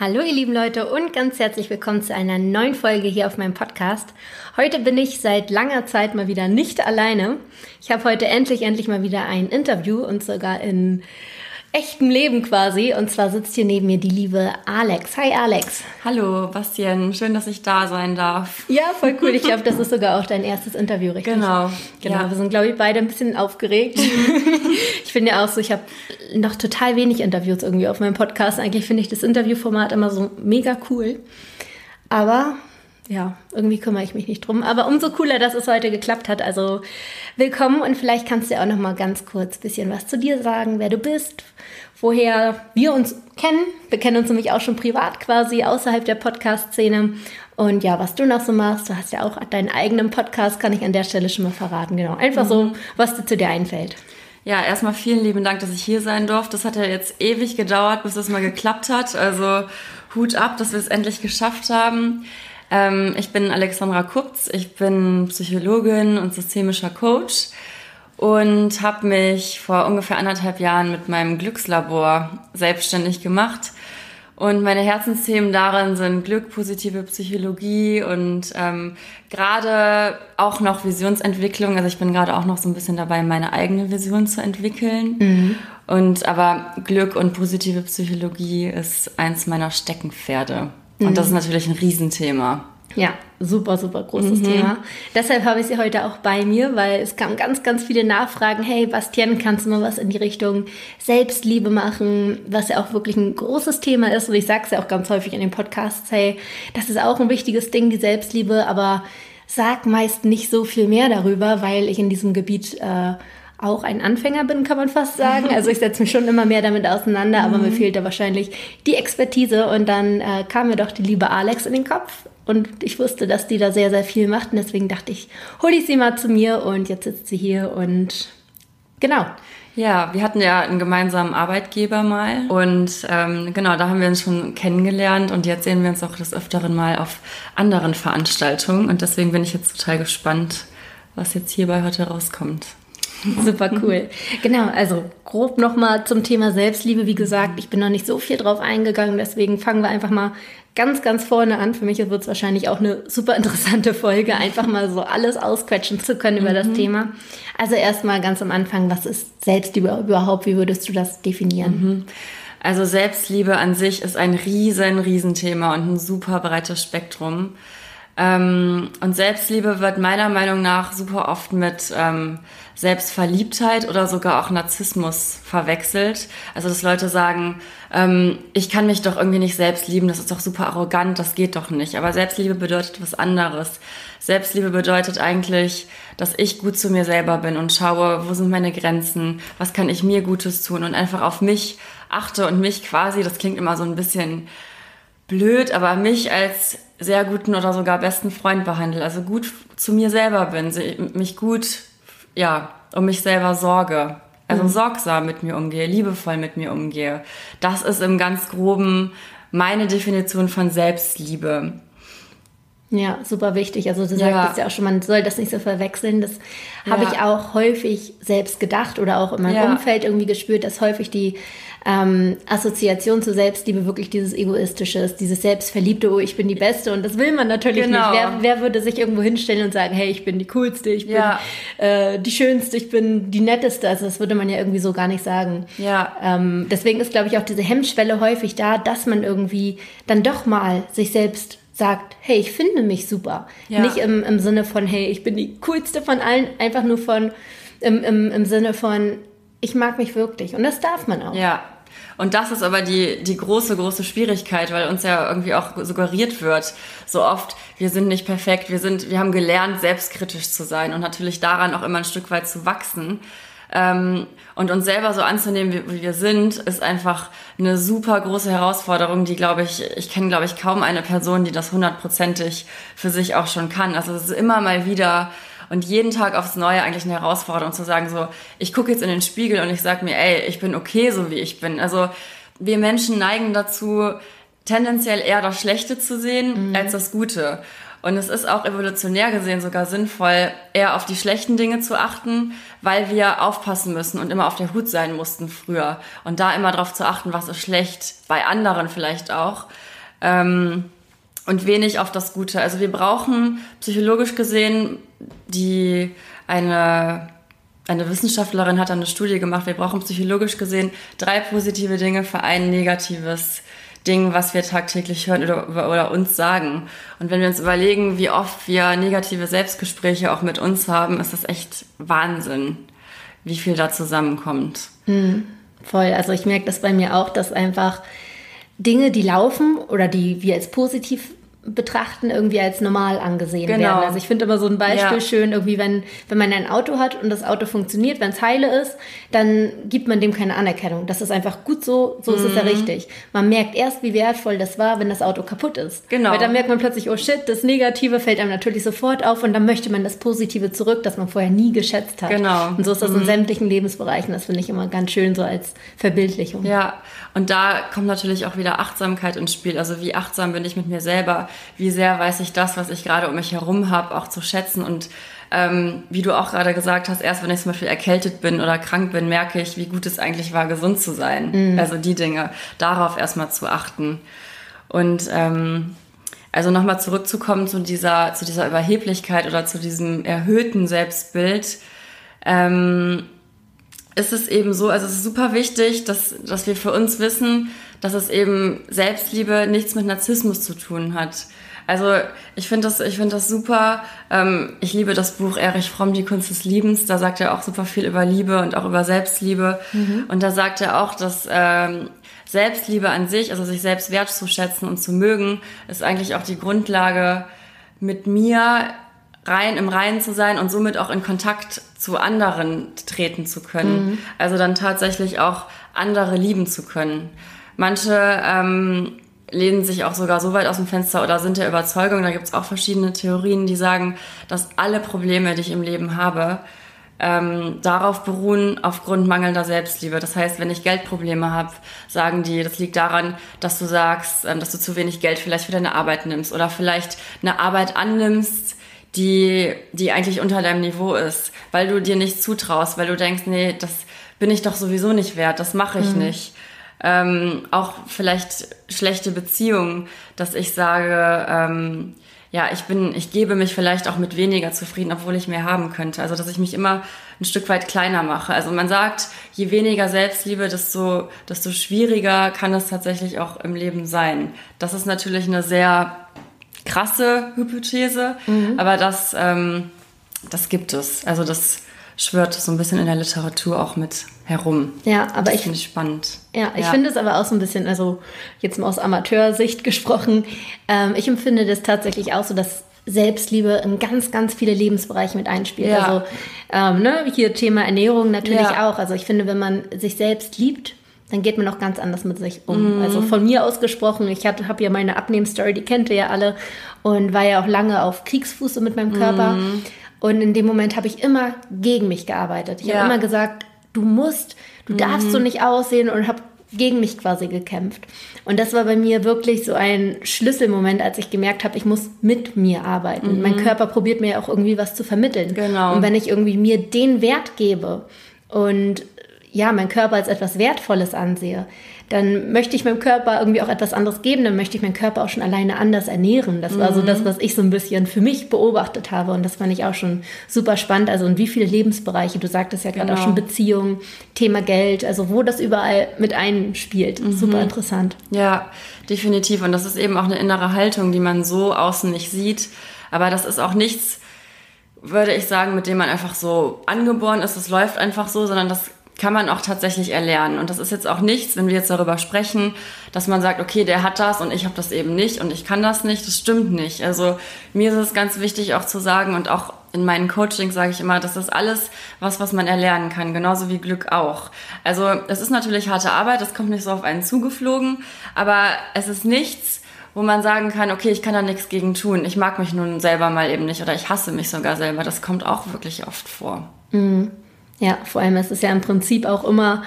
Hallo ihr lieben Leute und ganz herzlich willkommen zu einer neuen Folge hier auf meinem Podcast. Heute bin ich seit langer Zeit mal wieder nicht alleine. Ich habe heute endlich, endlich mal wieder ein Interview und sogar in echtem Leben quasi. Und zwar sitzt hier neben mir die liebe Alex. Hi Alex. Hallo Bastian, schön, dass ich da sein darf. Ja, voll cool. Ich glaube, das ist sogar auch dein erstes Interview, richtig? Genau. Genau, ja. wir sind, glaube ich, beide ein bisschen aufgeregt. ich finde ja auch so, ich habe noch total wenig Interviews irgendwie auf meinem Podcast. Eigentlich finde ich das Interviewformat immer so mega cool. Aber ja, irgendwie kümmere ich mich nicht drum. Aber umso cooler, dass es heute geklappt hat. Also willkommen und vielleicht kannst du auch noch mal ganz kurz ein bisschen was zu dir sagen, wer du bist, woher wir uns kennen. Wir kennen uns nämlich auch schon privat quasi außerhalb der Podcast-Szene. Und ja, was du noch so machst, du hast ja auch deinen eigenen Podcast, kann ich an der Stelle schon mal verraten. Genau, einfach mhm. so, was dir zu dir einfällt. Ja, erstmal vielen lieben Dank, dass ich hier sein durfte. Das hat ja jetzt ewig gedauert, bis das mal geklappt hat. Also Hut ab, dass wir es endlich geschafft haben. Ähm, ich bin Alexandra Kupz, ich bin Psychologin und systemischer Coach und habe mich vor ungefähr anderthalb Jahren mit meinem Glückslabor selbstständig gemacht. Und meine Herzensthemen darin sind Glück, positive Psychologie und ähm, gerade auch noch Visionsentwicklung. Also ich bin gerade auch noch so ein bisschen dabei, meine eigene Vision zu entwickeln. Mhm. Und aber Glück und positive Psychologie ist eins meiner Steckenpferde. Und das ist mhm. natürlich ein Riesenthema. Ja, super, super großes mhm. Thema. Deshalb habe ich sie heute auch bei mir, weil es kamen ganz, ganz viele Nachfragen. Hey, Bastian, kannst du mal was in die Richtung Selbstliebe machen? Was ja auch wirklich ein großes Thema ist. Und ich sage es ja auch ganz häufig in den Podcasts. Hey, das ist auch ein wichtiges Ding, die Selbstliebe, aber sag meist nicht so viel mehr darüber, weil ich in diesem Gebiet äh, auch ein Anfänger bin, kann man fast sagen. Also ich setze mich schon immer mehr damit auseinander, aber mir mhm. fehlt da wahrscheinlich die Expertise. Und dann äh, kam mir doch die liebe Alex in den Kopf. Und ich wusste, dass die da sehr, sehr viel macht. Und deswegen dachte ich, hol ich sie mal zu mir. Und jetzt sitzt sie hier und genau. Ja, wir hatten ja einen gemeinsamen Arbeitgeber mal und ähm, genau, da haben wir uns schon kennengelernt und jetzt sehen wir uns auch des Öfteren mal auf anderen Veranstaltungen und deswegen bin ich jetzt total gespannt, was jetzt hierbei heute rauskommt. Super cool. Genau, also grob nochmal zum Thema Selbstliebe. Wie gesagt, ich bin noch nicht so viel drauf eingegangen, deswegen fangen wir einfach mal ganz, ganz vorne an. Für mich wird es wahrscheinlich auch eine super interessante Folge, einfach mal so alles ausquetschen zu können über mhm. das Thema. Also erstmal ganz am Anfang, was ist Selbstliebe überhaupt? Wie würdest du das definieren? Mhm. Also Selbstliebe an sich ist ein riesen, riesen Thema und ein super breites Spektrum. Ähm, und Selbstliebe wird meiner Meinung nach super oft mit ähm, Selbstverliebtheit oder sogar auch Narzissmus verwechselt. Also dass Leute sagen, ähm, ich kann mich doch irgendwie nicht selbst lieben, das ist doch super arrogant, das geht doch nicht. Aber Selbstliebe bedeutet was anderes. Selbstliebe bedeutet eigentlich, dass ich gut zu mir selber bin und schaue, wo sind meine Grenzen, was kann ich mir Gutes tun und einfach auf mich achte und mich quasi, das klingt immer so ein bisschen blöd, aber mich als sehr guten oder sogar besten Freund behandle. Also gut zu mir selber bin, mich gut ja, um mich selber sorge. Also mhm. sorgsam mit mir umgehe, liebevoll mit mir umgehe. Das ist im ganz groben meine Definition von Selbstliebe. Ja, super wichtig. Also du ja. sagtest ja auch schon, man soll das nicht so verwechseln. Das ja. habe ich auch häufig selbst gedacht oder auch in meinem ja. Umfeld irgendwie gespürt, dass häufig die ähm, Assoziation zur Selbstliebe wirklich dieses Egoistische ist, dieses Selbstverliebte, oh, ich bin die Beste und das will man natürlich genau. nicht. Wer, wer, würde sich irgendwo hinstellen und sagen, hey, ich bin die Coolste, ich bin ja. äh, die Schönste, ich bin die Netteste, also das würde man ja irgendwie so gar nicht sagen. Ja. Ähm, deswegen ist, glaube ich, auch diese Hemmschwelle häufig da, dass man irgendwie dann doch mal sich selbst sagt, hey, ich finde mich super. Ja. Nicht im, im Sinne von, hey, ich bin die coolste von allen, einfach nur von, im, im, im Sinne von, ich mag mich wirklich. Und das darf man auch. Ja. Und das ist aber die, die große, große Schwierigkeit, weil uns ja irgendwie auch suggeriert wird, so oft, wir sind nicht perfekt, wir sind, wir haben gelernt, selbstkritisch zu sein und natürlich daran auch immer ein Stück weit zu wachsen. Ähm, und uns selber so anzunehmen, wie, wie, wir sind, ist einfach eine super große Herausforderung, die, glaube ich, ich kenne, glaube ich, kaum eine Person, die das hundertprozentig für sich auch schon kann. Also es ist immer mal wieder und jeden Tag aufs Neue eigentlich eine Herausforderung zu sagen, so, ich gucke jetzt in den Spiegel und ich sage mir, ey, ich bin okay, so wie ich bin. Also wir Menschen neigen dazu, tendenziell eher das Schlechte zu sehen mhm. als das Gute. Und es ist auch evolutionär gesehen sogar sinnvoll, eher auf die schlechten Dinge zu achten, weil wir aufpassen müssen und immer auf der Hut sein mussten früher. Und da immer darauf zu achten, was ist schlecht, bei anderen vielleicht auch. Ähm, und wenig auf das Gute. Also wir brauchen psychologisch gesehen die eine eine Wissenschaftlerin hat eine Studie gemacht, wir brauchen psychologisch gesehen drei positive Dinge für ein negatives Ding, was wir tagtäglich hören oder, oder uns sagen. Und wenn wir uns überlegen, wie oft wir negative Selbstgespräche auch mit uns haben, ist das echt Wahnsinn, wie viel da zusammenkommt. Mhm, voll. Also ich merke das bei mir auch, dass einfach Dinge, die laufen oder die wir als positiv betrachten, irgendwie als normal angesehen genau. werden. Also ich finde immer so ein Beispiel ja. schön, irgendwie, wenn, wenn man ein Auto hat und das Auto funktioniert, wenn es heile ist, dann gibt man dem keine Anerkennung. Das ist einfach gut so, so mhm. ist es ja mhm. richtig. Man merkt erst, wie wertvoll das war, wenn das Auto kaputt ist. Genau. Weil dann merkt man plötzlich, oh shit, das Negative fällt einem natürlich sofort auf und dann möchte man das Positive zurück, das man vorher nie geschätzt hat. Genau. Und so ist das mhm. in sämtlichen Lebensbereichen. Das finde ich immer ganz schön so als Verbildlichung. Ja, und da kommt natürlich auch wieder Achtsamkeit ins Spiel. Also wie achtsam bin ich mit mir selber? Wie sehr weiß ich das, was ich gerade um mich herum habe, auch zu schätzen? Und ähm, wie du auch gerade gesagt hast, erst wenn ich zum Beispiel erkältet bin oder krank bin, merke ich, wie gut es eigentlich war, gesund zu sein. Mhm. Also die Dinge, darauf erstmal zu achten. Und ähm, also nochmal zurückzukommen zu dieser, zu dieser Überheblichkeit oder zu diesem erhöhten Selbstbild. Ähm, ist es eben so, also es ist super wichtig, dass, dass wir für uns wissen, dass es eben Selbstliebe nichts mit Narzissmus zu tun hat. Also ich finde das, ich finde das super. Ähm, ich liebe das Buch Erich Fromm, Die Kunst des Liebens. Da sagt er auch super viel über Liebe und auch über Selbstliebe. Mhm. Und da sagt er auch, dass ähm, Selbstliebe an sich, also sich selbst wertzuschätzen und zu mögen, ist eigentlich auch die Grundlage, mit mir rein im Reinen zu sein und somit auch in Kontakt zu anderen treten zu können. Mhm. Also dann tatsächlich auch andere lieben zu können. Manche ähm, lehnen sich auch sogar so weit aus dem Fenster oder sind der Überzeugung, da gibt es auch verschiedene Theorien, die sagen, dass alle Probleme, die ich im Leben habe, ähm, darauf beruhen aufgrund mangelnder Selbstliebe. Das heißt, wenn ich Geldprobleme habe, sagen die, das liegt daran, dass du sagst, ähm, dass du zu wenig Geld vielleicht für deine Arbeit nimmst oder vielleicht eine Arbeit annimmst, die, die eigentlich unter deinem Niveau ist, weil du dir nicht zutraust, weil du denkst, nee, das bin ich doch sowieso nicht wert, das mache ich mhm. nicht. Ähm, auch vielleicht schlechte Beziehungen, dass ich sage, ähm, ja, ich bin, ich gebe mich vielleicht auch mit weniger zufrieden, obwohl ich mehr haben könnte. Also, dass ich mich immer ein Stück weit kleiner mache. Also, man sagt, je weniger Selbstliebe, desto, desto schwieriger kann es tatsächlich auch im Leben sein. Das ist natürlich eine sehr krasse Hypothese, mhm. aber das, ähm, das gibt es. Also das schwört so ein bisschen in der Literatur auch mit herum. Ja, aber das ich finde ich spannend. Ja, ich ja. finde es aber auch so ein bisschen, also jetzt mal aus Amateursicht gesprochen, ähm, ich empfinde das tatsächlich auch so, dass Selbstliebe in ganz, ganz viele Lebensbereiche mit einspielt. Ja. Also ähm, ne, hier Thema Ernährung natürlich ja. auch. Also ich finde, wenn man sich selbst liebt, dann geht man auch ganz anders mit sich um. Mhm. Also von mir ausgesprochen, ich habe ja meine Abnehmstory, die kennt ihr ja alle und war ja auch lange auf Kriegsfuß mit meinem Körper. Mhm. Und in dem Moment habe ich immer gegen mich gearbeitet. Ich ja. habe immer gesagt, du musst, du mhm. darfst so nicht aussehen und habe gegen mich quasi gekämpft. Und das war bei mir wirklich so ein Schlüsselmoment, als ich gemerkt habe, ich muss mit mir arbeiten. Mhm. Mein Körper probiert mir auch irgendwie was zu vermitteln. Genau. Und wenn ich irgendwie mir den Wert gebe und ja, mein Körper als etwas Wertvolles ansehe, dann möchte ich meinem Körper irgendwie auch etwas anderes geben, dann möchte ich meinen Körper auch schon alleine anders ernähren. Das war mhm. so das, was ich so ein bisschen für mich beobachtet habe und das fand ich auch schon super spannend. Also in wie viele Lebensbereiche, du sagtest ja gerade genau. auch schon Beziehungen, Thema Geld, also wo das überall mit einspielt. Mhm. Super interessant. Ja, definitiv. Und das ist eben auch eine innere Haltung, die man so außen nicht sieht. Aber das ist auch nichts, würde ich sagen, mit dem man einfach so angeboren ist. Es läuft einfach so, sondern das kann man auch tatsächlich erlernen. Und das ist jetzt auch nichts, wenn wir jetzt darüber sprechen, dass man sagt, okay, der hat das und ich habe das eben nicht und ich kann das nicht. Das stimmt nicht. Also mir ist es ganz wichtig auch zu sagen und auch in meinen Coachings sage ich immer, das ist alles was, was man erlernen kann, genauso wie Glück auch. Also es ist natürlich harte Arbeit, das kommt nicht so auf einen zugeflogen, aber es ist nichts, wo man sagen kann, okay, ich kann da nichts gegen tun. Ich mag mich nun selber mal eben nicht oder ich hasse mich sogar selber. Das kommt auch wirklich oft vor. Mhm. Ja, vor allem ist es ja im Prinzip auch immer,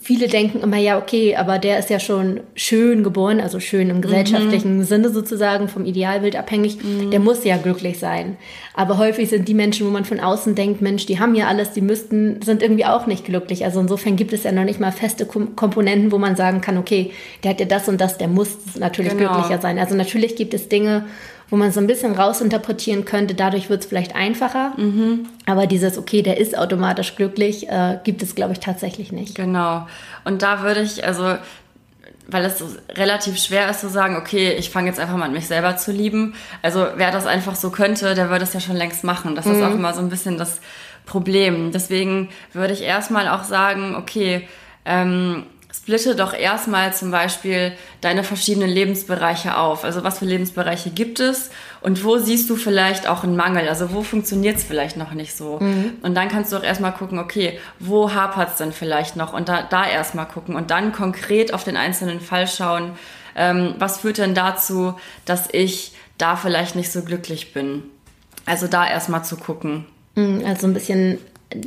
viele denken immer, ja, okay, aber der ist ja schon schön geboren, also schön im gesellschaftlichen mhm. Sinne sozusagen, vom Idealbild abhängig, mhm. der muss ja glücklich sein. Aber häufig sind die Menschen, wo man von außen denkt, Mensch, die haben ja alles, die müssten, sind irgendwie auch nicht glücklich. Also insofern gibt es ja noch nicht mal feste Komponenten, wo man sagen kann, okay, der hat ja das und das, der muss natürlich genau. glücklicher sein. Also natürlich gibt es Dinge, wo man so ein bisschen rausinterpretieren könnte, dadurch wird es vielleicht einfacher. Mhm. Aber dieses, okay, der ist automatisch glücklich, äh, gibt es, glaube ich, tatsächlich nicht. Genau. Und da würde ich, also weil es relativ schwer ist zu sagen, okay, ich fange jetzt einfach mal an, mich selber zu lieben. Also wer das einfach so könnte, der würde es ja schon längst machen. Das mhm. ist auch immer so ein bisschen das Problem. Deswegen würde ich erstmal auch sagen, okay, ähm, splitte doch erstmal zum Beispiel deine verschiedenen Lebensbereiche auf. Also was für Lebensbereiche gibt es und wo siehst du vielleicht auch einen Mangel? Also wo funktioniert es vielleicht noch nicht so? Mhm. Und dann kannst du auch erstmal gucken, okay, wo hapert es denn vielleicht noch? Und da, da erstmal gucken und dann konkret auf den einzelnen Fall schauen, ähm, was führt denn dazu, dass ich da vielleicht nicht so glücklich bin? Also da erstmal zu gucken. Mhm, also ein bisschen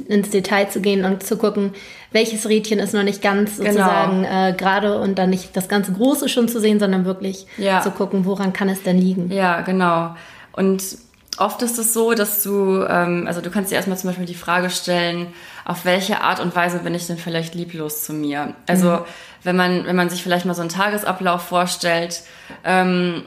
ins Detail zu gehen und zu gucken, welches Rädchen ist noch nicht ganz genau. sozusagen genau. äh, gerade und dann nicht das ganze Große schon zu sehen, sondern wirklich ja. zu gucken, woran kann es denn liegen. Ja, genau. Und oft ist es so, dass du, ähm, also du kannst dir erstmal zum Beispiel die Frage stellen, auf welche Art und Weise bin ich denn vielleicht lieblos zu mir? Also mhm. wenn man, wenn man sich vielleicht mal so einen Tagesablauf vorstellt, ähm,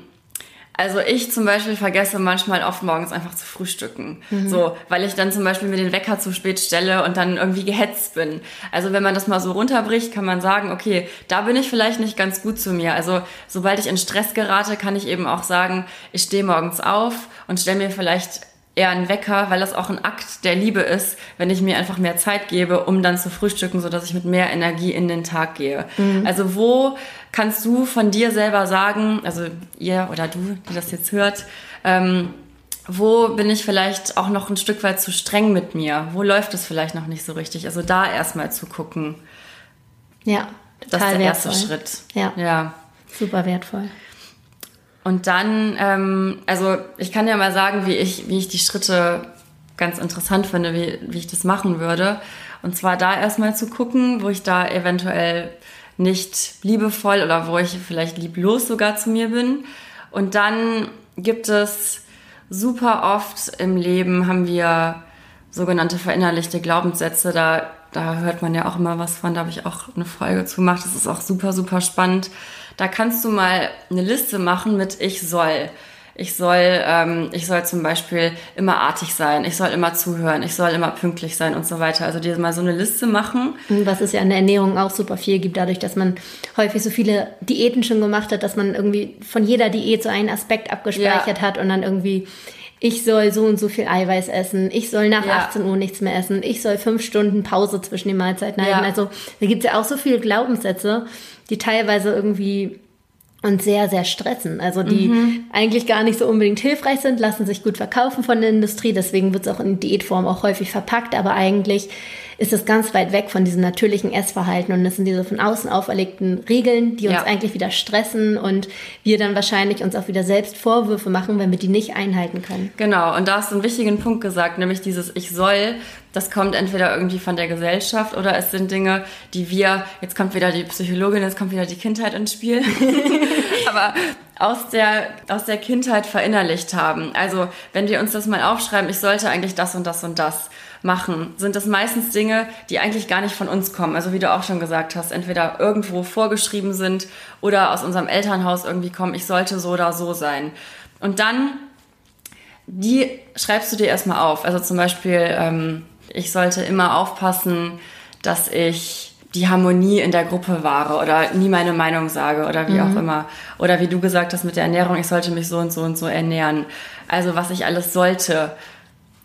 also ich zum Beispiel vergesse manchmal oft morgens einfach zu frühstücken. Mhm. So, weil ich dann zum Beispiel mir den Wecker zu spät stelle und dann irgendwie gehetzt bin. Also wenn man das mal so runterbricht, kann man sagen, okay, da bin ich vielleicht nicht ganz gut zu mir. Also sobald ich in Stress gerate, kann ich eben auch sagen, ich stehe morgens auf und stelle mir vielleicht eher ein Wecker, weil das auch ein Akt der Liebe ist, wenn ich mir einfach mehr Zeit gebe, um dann zu frühstücken, sodass ich mit mehr Energie in den Tag gehe. Mhm. Also wo kannst du von dir selber sagen, also ihr oder du, die das jetzt hört, ähm, wo bin ich vielleicht auch noch ein Stück weit zu streng mit mir? Wo läuft es vielleicht noch nicht so richtig? Also da erstmal zu gucken. Ja, total das ist der wertvoll. erste Schritt. Ja. ja. Super wertvoll. Und dann, ähm, also ich kann ja mal sagen, wie ich, wie ich die Schritte ganz interessant finde, wie, wie ich das machen würde. Und zwar da erstmal zu gucken, wo ich da eventuell nicht liebevoll oder wo ich vielleicht lieblos sogar zu mir bin. Und dann gibt es super oft im Leben haben wir sogenannte verinnerlichte Glaubenssätze. Da, da hört man ja auch immer was von. Da habe ich auch eine Folge zu gemacht. Das ist auch super, super spannend. Da kannst du mal eine Liste machen mit ich soll. Ich soll, ähm, ich soll zum Beispiel immer artig sein, ich soll immer zuhören, ich soll immer pünktlich sein und so weiter. Also dir mal so eine Liste machen. Was es ja in der Ernährung auch super viel gibt, dadurch, dass man häufig so viele Diäten schon gemacht hat, dass man irgendwie von jeder Diät so einen Aspekt abgespeichert ja. hat und dann irgendwie ich soll so und so viel Eiweiß essen, ich soll nach ja. 18 Uhr nichts mehr essen, ich soll fünf Stunden Pause zwischen den Mahlzeiten halten. Ja. Also da gibt es ja auch so viele Glaubenssätze, die teilweise irgendwie uns sehr, sehr stressen. Also die mhm. eigentlich gar nicht so unbedingt hilfreich sind, lassen sich gut verkaufen von der Industrie. Deswegen wird es auch in Diätform auch häufig verpackt. Aber eigentlich ist es ganz weit weg von diesem natürlichen Essverhalten. Und das sind diese von außen auferlegten Regeln, die uns ja. eigentlich wieder stressen und wir dann wahrscheinlich uns auch wieder selbst Vorwürfe machen, wenn wir die nicht einhalten können. Genau. Und da hast du einen wichtigen Punkt gesagt, nämlich dieses Ich soll. Das kommt entweder irgendwie von der Gesellschaft oder es sind Dinge, die wir, jetzt kommt wieder die Psychologin, jetzt kommt wieder die Kindheit ins Spiel, aber aus der, aus der Kindheit verinnerlicht haben. Also, wenn wir uns das mal aufschreiben, ich sollte eigentlich das und das und das machen, sind das meistens Dinge, die eigentlich gar nicht von uns kommen. Also wie du auch schon gesagt hast, entweder irgendwo vorgeschrieben sind oder aus unserem Elternhaus irgendwie kommen, ich sollte so oder so sein. Und dann, die schreibst du dir erstmal auf. Also zum Beispiel, ähm, ich sollte immer aufpassen, dass ich die Harmonie in der Gruppe wahre oder nie meine Meinung sage oder wie mhm. auch immer. Oder wie du gesagt hast mit der Ernährung, ich sollte mich so und so und so ernähren. Also was ich alles sollte.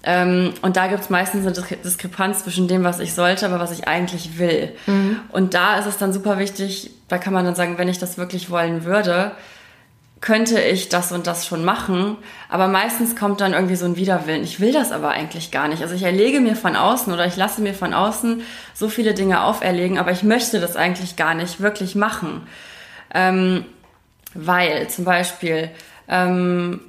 Ähm, und da gibt es meistens eine Diskrepanz zwischen dem, was ich sollte, aber was ich eigentlich will. Mhm. Und da ist es dann super wichtig, da kann man dann sagen, wenn ich das wirklich wollen würde, könnte ich das und das schon machen. Aber meistens kommt dann irgendwie so ein Widerwillen. Ich will das aber eigentlich gar nicht. Also ich erlege mir von außen oder ich lasse mir von außen so viele Dinge auferlegen, aber ich möchte das eigentlich gar nicht wirklich machen. Ähm, weil zum Beispiel ähm,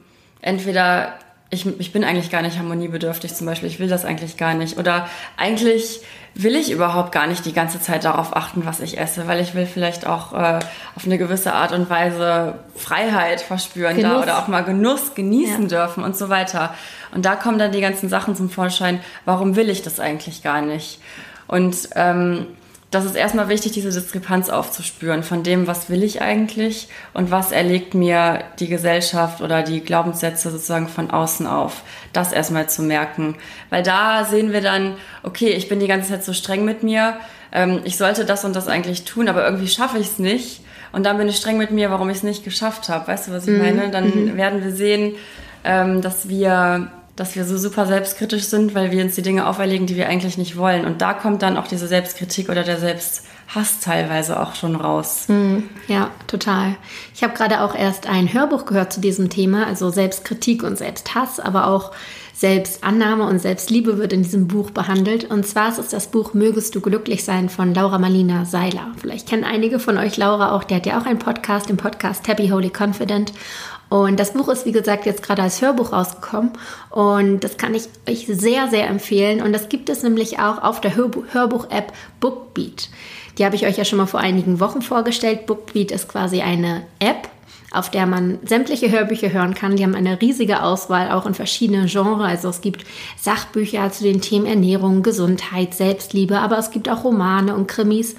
entweder ich, ich bin eigentlich gar nicht harmoniebedürftig zum Beispiel, ich will das eigentlich gar nicht. Oder eigentlich will ich überhaupt gar nicht die ganze Zeit darauf achten, was ich esse, weil ich will vielleicht auch äh, auf eine gewisse Art und Weise Freiheit verspüren da oder auch mal Genuss genießen ja. dürfen und so weiter. Und da kommen dann die ganzen Sachen zum Vorschein, warum will ich das eigentlich gar nicht? Und ähm, das ist erstmal wichtig, diese Diskrepanz aufzuspüren von dem, was will ich eigentlich und was erlegt mir die Gesellschaft oder die Glaubenssätze sozusagen von außen auf. Das erstmal zu merken. Weil da sehen wir dann, okay, ich bin die ganze Zeit so streng mit mir, ähm, ich sollte das und das eigentlich tun, aber irgendwie schaffe ich es nicht. Und dann bin ich streng mit mir, warum ich es nicht geschafft habe. Weißt du, was ich mhm. meine? Dann mhm. werden wir sehen, ähm, dass wir dass wir so super selbstkritisch sind, weil wir uns die Dinge auferlegen, die wir eigentlich nicht wollen. Und da kommt dann auch diese Selbstkritik oder der Selbsthass teilweise auch schon raus. Mhm, ja, total. Ich habe gerade auch erst ein Hörbuch gehört zu diesem Thema, also Selbstkritik und Selbsthass, aber auch Selbstannahme und Selbstliebe wird in diesem Buch behandelt. Und zwar ist es das Buch Mögest du glücklich sein von Laura Marlina Seiler. Vielleicht kennen einige von euch Laura auch, der hat ja auch einen Podcast, den Podcast Happy Holy Confident. Und das Buch ist, wie gesagt, jetzt gerade als Hörbuch rausgekommen. Und das kann ich euch sehr, sehr empfehlen. Und das gibt es nämlich auch auf der Hörbuch-App Bookbeat. Die habe ich euch ja schon mal vor einigen Wochen vorgestellt. Bookbeat ist quasi eine App, auf der man sämtliche Hörbücher hören kann. Die haben eine riesige Auswahl, auch in verschiedenen Genres. Also es gibt Sachbücher zu den Themen Ernährung, Gesundheit, Selbstliebe, aber es gibt auch Romane und Krimis.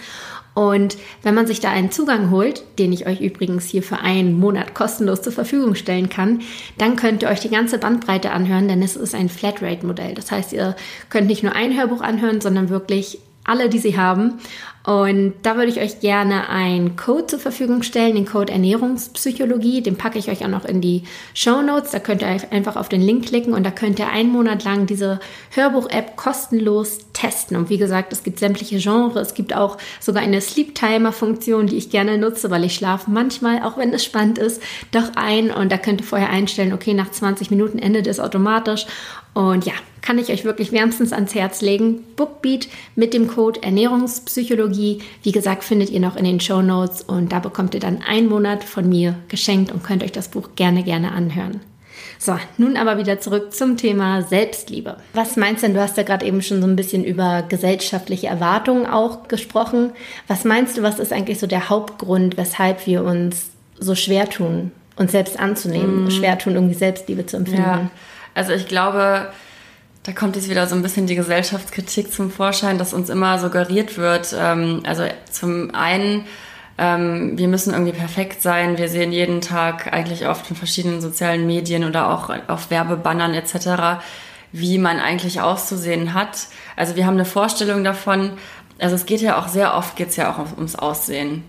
Und wenn man sich da einen Zugang holt, den ich euch übrigens hier für einen Monat kostenlos zur Verfügung stellen kann, dann könnt ihr euch die ganze Bandbreite anhören, denn es ist ein Flatrate-Modell. Das heißt, ihr könnt nicht nur ein Hörbuch anhören, sondern wirklich alle, die sie haben. Und da würde ich euch gerne einen Code zur Verfügung stellen, den Code Ernährungspsychologie. Den packe ich euch auch noch in die Show Notes. Da könnt ihr einfach auf den Link klicken und da könnt ihr einen Monat lang diese Hörbuch-App kostenlos testen. Und wie gesagt, es gibt sämtliche Genres. Es gibt auch sogar eine Sleep-Timer-Funktion, die ich gerne nutze, weil ich schlafe manchmal, auch wenn es spannend ist, doch ein. Und da könnt ihr vorher einstellen, okay, nach 20 Minuten endet es automatisch. Und ja, kann ich euch wirklich wärmstens ans Herz legen. Bookbeat mit dem Code Ernährungspsychologie. Wie gesagt, findet ihr noch in den Show Notes und da bekommt ihr dann einen Monat von mir geschenkt und könnt euch das Buch gerne, gerne anhören. So, nun aber wieder zurück zum Thema Selbstliebe. Was meinst du denn? Du hast ja gerade eben schon so ein bisschen über gesellschaftliche Erwartungen auch gesprochen. Was meinst du, was ist eigentlich so der Hauptgrund, weshalb wir uns so schwer tun, uns selbst anzunehmen, mm. schwer tun, irgendwie Selbstliebe zu empfinden? Ja. Also ich glaube, da kommt jetzt wieder so ein bisschen die Gesellschaftskritik zum Vorschein, dass uns immer suggeriert wird. Ähm, also zum einen, ähm, wir müssen irgendwie perfekt sein. Wir sehen jeden Tag eigentlich oft in verschiedenen sozialen Medien oder auch auf Werbebannern etc., wie man eigentlich auszusehen hat. Also wir haben eine Vorstellung davon. Also es geht ja auch sehr oft, geht es ja auch ums Aussehen.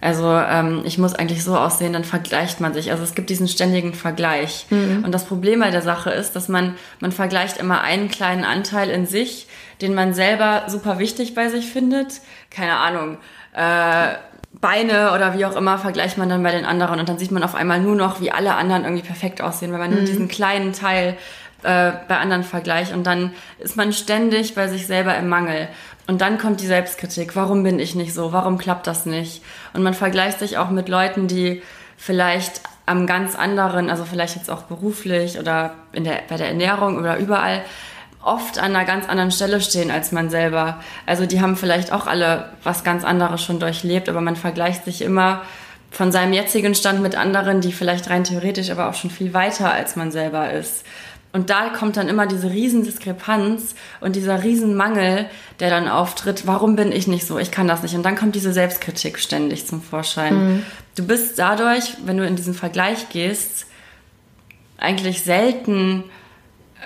Also ähm, ich muss eigentlich so aussehen, dann vergleicht man sich. Also es gibt diesen ständigen Vergleich. Mhm. Und das Problem bei der Sache ist, dass man, man vergleicht immer einen kleinen Anteil in sich, den man selber super wichtig bei sich findet. Keine Ahnung. Äh, Beine oder wie auch immer vergleicht man dann bei den anderen und dann sieht man auf einmal nur noch, wie alle anderen irgendwie perfekt aussehen, weil man nur mhm. diesen kleinen Teil äh, bei anderen vergleicht und dann ist man ständig bei sich selber im Mangel. Und dann kommt die Selbstkritik. Warum bin ich nicht so? Warum klappt das nicht? Und man vergleicht sich auch mit Leuten, die vielleicht am ganz anderen, also vielleicht jetzt auch beruflich oder in der, bei der Ernährung oder überall, oft an einer ganz anderen Stelle stehen als man selber. Also die haben vielleicht auch alle was ganz anderes schon durchlebt, aber man vergleicht sich immer von seinem jetzigen Stand mit anderen, die vielleicht rein theoretisch aber auch schon viel weiter als man selber ist. Und da kommt dann immer diese Riesendiskrepanz und dieser Riesenmangel, der dann auftritt. Warum bin ich nicht so? Ich kann das nicht. Und dann kommt diese Selbstkritik ständig zum Vorschein. Mhm. Du bist dadurch, wenn du in diesen Vergleich gehst, eigentlich selten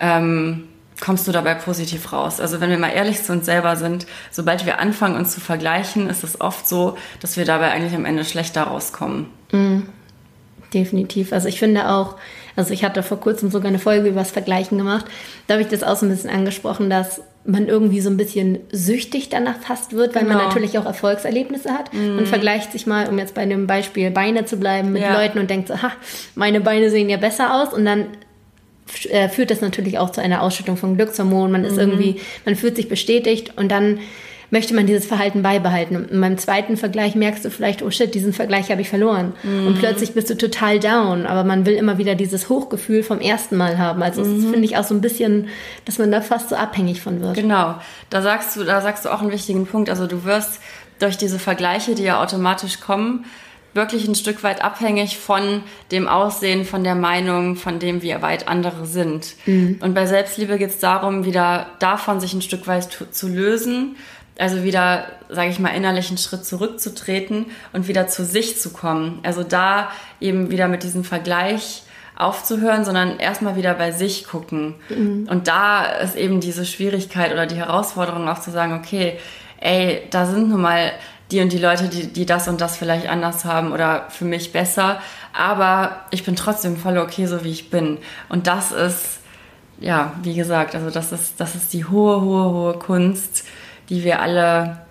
ähm, kommst du dabei positiv raus. Also wenn wir mal ehrlich zu uns selber sind, sobald wir anfangen, uns zu vergleichen, ist es oft so, dass wir dabei eigentlich am Ende schlechter rauskommen. Mhm. Definitiv. Also ich finde auch, also ich hatte vor kurzem sogar eine Folge über das Vergleichen gemacht. Da habe ich das auch so ein bisschen angesprochen, dass man irgendwie so ein bisschen süchtig danach fast wird, weil genau. man natürlich auch Erfolgserlebnisse hat. Mm. Man vergleicht sich mal, um jetzt bei dem Beispiel Beine zu bleiben, mit ja. Leuten und denkt so, ha, meine Beine sehen ja besser aus und dann äh, führt das natürlich auch zu einer Ausschüttung von Glückshormonen. Man ist mm. irgendwie, man fühlt sich bestätigt und dann möchte man dieses Verhalten beibehalten. Und beim zweiten Vergleich merkst du vielleicht, oh shit, diesen Vergleich habe ich verloren. Mhm. Und plötzlich bist du total down, aber man will immer wieder dieses Hochgefühl vom ersten Mal haben. Also mhm. das finde ich auch so ein bisschen, dass man da fast so abhängig von wird. Genau, da sagst du, da sagst du auch einen wichtigen Punkt. Also du wirst durch diese Vergleiche, die ja automatisch kommen, wirklich ein Stück weit abhängig von dem Aussehen, von der Meinung, von dem, wie weit andere sind. Mhm. Und bei Selbstliebe geht es darum, wieder davon sich ein Stück weit zu lösen, also wieder, sage ich mal, innerlich einen Schritt zurückzutreten und wieder zu sich zu kommen. Also da eben wieder mit diesem Vergleich aufzuhören, sondern erstmal wieder bei sich gucken. Mhm. Und da ist eben diese Schwierigkeit oder die Herausforderung auch zu sagen, okay, ey, da sind nun mal die und die Leute, die, die das und das vielleicht anders haben oder für mich besser. Aber ich bin trotzdem voll okay, so wie ich bin. Und das ist, ja, wie gesagt, also das ist, das ist die hohe, hohe, hohe Kunst, die wir alle,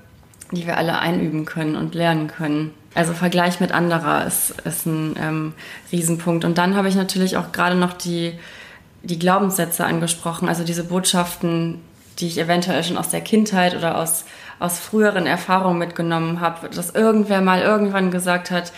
die wir alle einüben können und lernen können. Also Vergleich mit anderer ist, ist ein ähm, Riesenpunkt. Und dann habe ich natürlich auch gerade noch die, die Glaubenssätze angesprochen, also diese Botschaften, die ich eventuell schon aus der Kindheit oder aus aus früheren Erfahrungen mitgenommen habe, dass irgendwer mal irgendwann gesagt hat,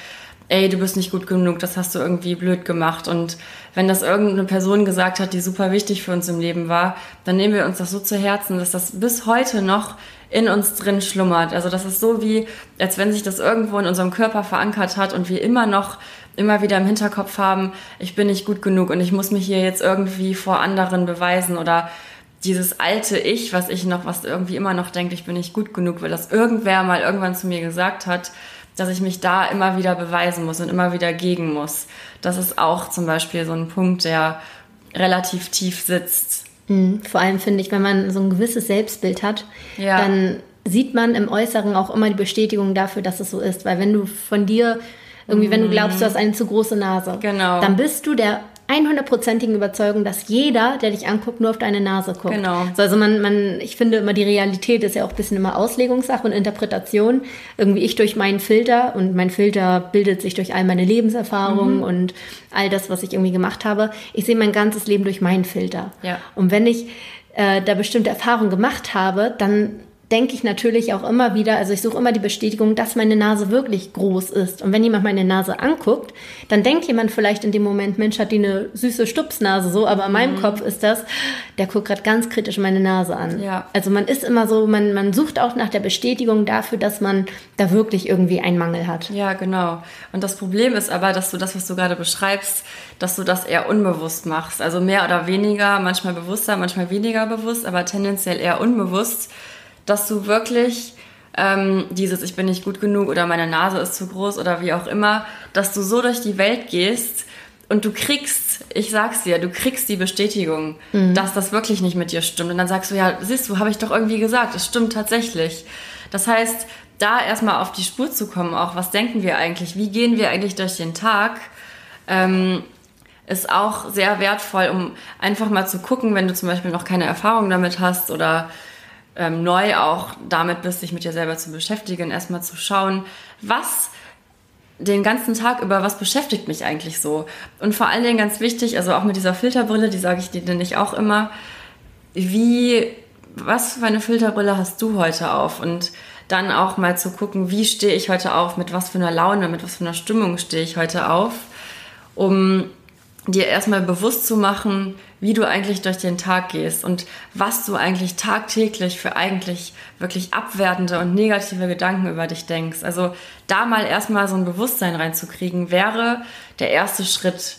ey, du bist nicht gut genug, das hast du irgendwie blöd gemacht. Und wenn das irgendeine Person gesagt hat, die super wichtig für uns im Leben war, dann nehmen wir uns das so zu Herzen, dass das bis heute noch in uns drin schlummert. Also das ist so wie, als wenn sich das irgendwo in unserem Körper verankert hat und wir immer noch immer wieder im Hinterkopf haben, ich bin nicht gut genug und ich muss mich hier jetzt irgendwie vor anderen beweisen oder dieses alte Ich, was ich noch, was irgendwie immer noch denkt, ich bin nicht gut genug, weil das irgendwer mal irgendwann zu mir gesagt hat, dass ich mich da immer wieder beweisen muss und immer wieder gegen muss. Das ist auch zum Beispiel so ein Punkt, der relativ tief sitzt. Mhm. Vor allem finde ich, wenn man so ein gewisses Selbstbild hat, ja. dann sieht man im Äußeren auch immer die Bestätigung dafür, dass es so ist. Weil wenn du von dir irgendwie, wenn du glaubst, du hast eine zu große Nase, genau. dann bist du der 100%igen Überzeugung, dass jeder, der dich anguckt, nur auf deine Nase guckt. Genau. So, also man, man, ich finde immer, die Realität ist ja auch ein bisschen immer Auslegungssache und Interpretation. Irgendwie ich durch meinen Filter und mein Filter bildet sich durch all meine Lebenserfahrungen mhm. und all das, was ich irgendwie gemacht habe. Ich sehe mein ganzes Leben durch meinen Filter. Ja. Und wenn ich äh, da bestimmte Erfahrungen gemacht habe, dann denke ich natürlich auch immer wieder, also ich suche immer die Bestätigung, dass meine Nase wirklich groß ist. Und wenn jemand meine Nase anguckt, dann denkt jemand vielleicht in dem Moment, Mensch, hat die eine süße Stupsnase so, aber in meinem mhm. Kopf ist das, der guckt gerade ganz kritisch meine Nase an. Ja. Also man ist immer so, man, man sucht auch nach der Bestätigung dafür, dass man da wirklich irgendwie einen Mangel hat. Ja, genau. Und das Problem ist aber, dass du das, was du gerade beschreibst, dass du das eher unbewusst machst. Also mehr oder weniger, manchmal bewusster, manchmal weniger bewusst, aber tendenziell eher unbewusst dass du wirklich ähm, dieses Ich bin nicht gut genug oder meine Nase ist zu groß oder wie auch immer, dass du so durch die Welt gehst und du kriegst, ich sag's dir, du kriegst die Bestätigung, mhm. dass das wirklich nicht mit dir stimmt. Und dann sagst du, ja, siehst du, habe ich doch irgendwie gesagt, es stimmt tatsächlich. Das heißt, da erstmal auf die Spur zu kommen, auch was denken wir eigentlich, wie gehen wir eigentlich durch den Tag, ähm, ist auch sehr wertvoll, um einfach mal zu gucken, wenn du zum Beispiel noch keine Erfahrung damit hast oder ähm, neu auch damit bist, dich mit dir selber zu beschäftigen, erstmal zu schauen, was den ganzen Tag über, was beschäftigt mich eigentlich so? Und vor allen Dingen ganz wichtig, also auch mit dieser Filterbrille, die sage ich dir nicht auch immer, wie, was für eine Filterbrille hast du heute auf? Und dann auch mal zu gucken, wie stehe ich heute auf, mit was für einer Laune, mit was für einer Stimmung stehe ich heute auf, um dir erstmal bewusst zu machen, wie du eigentlich durch den Tag gehst und was du eigentlich tagtäglich für eigentlich wirklich abwertende und negative Gedanken über dich denkst. Also da mal erstmal so ein Bewusstsein reinzukriegen, wäre der erste Schritt,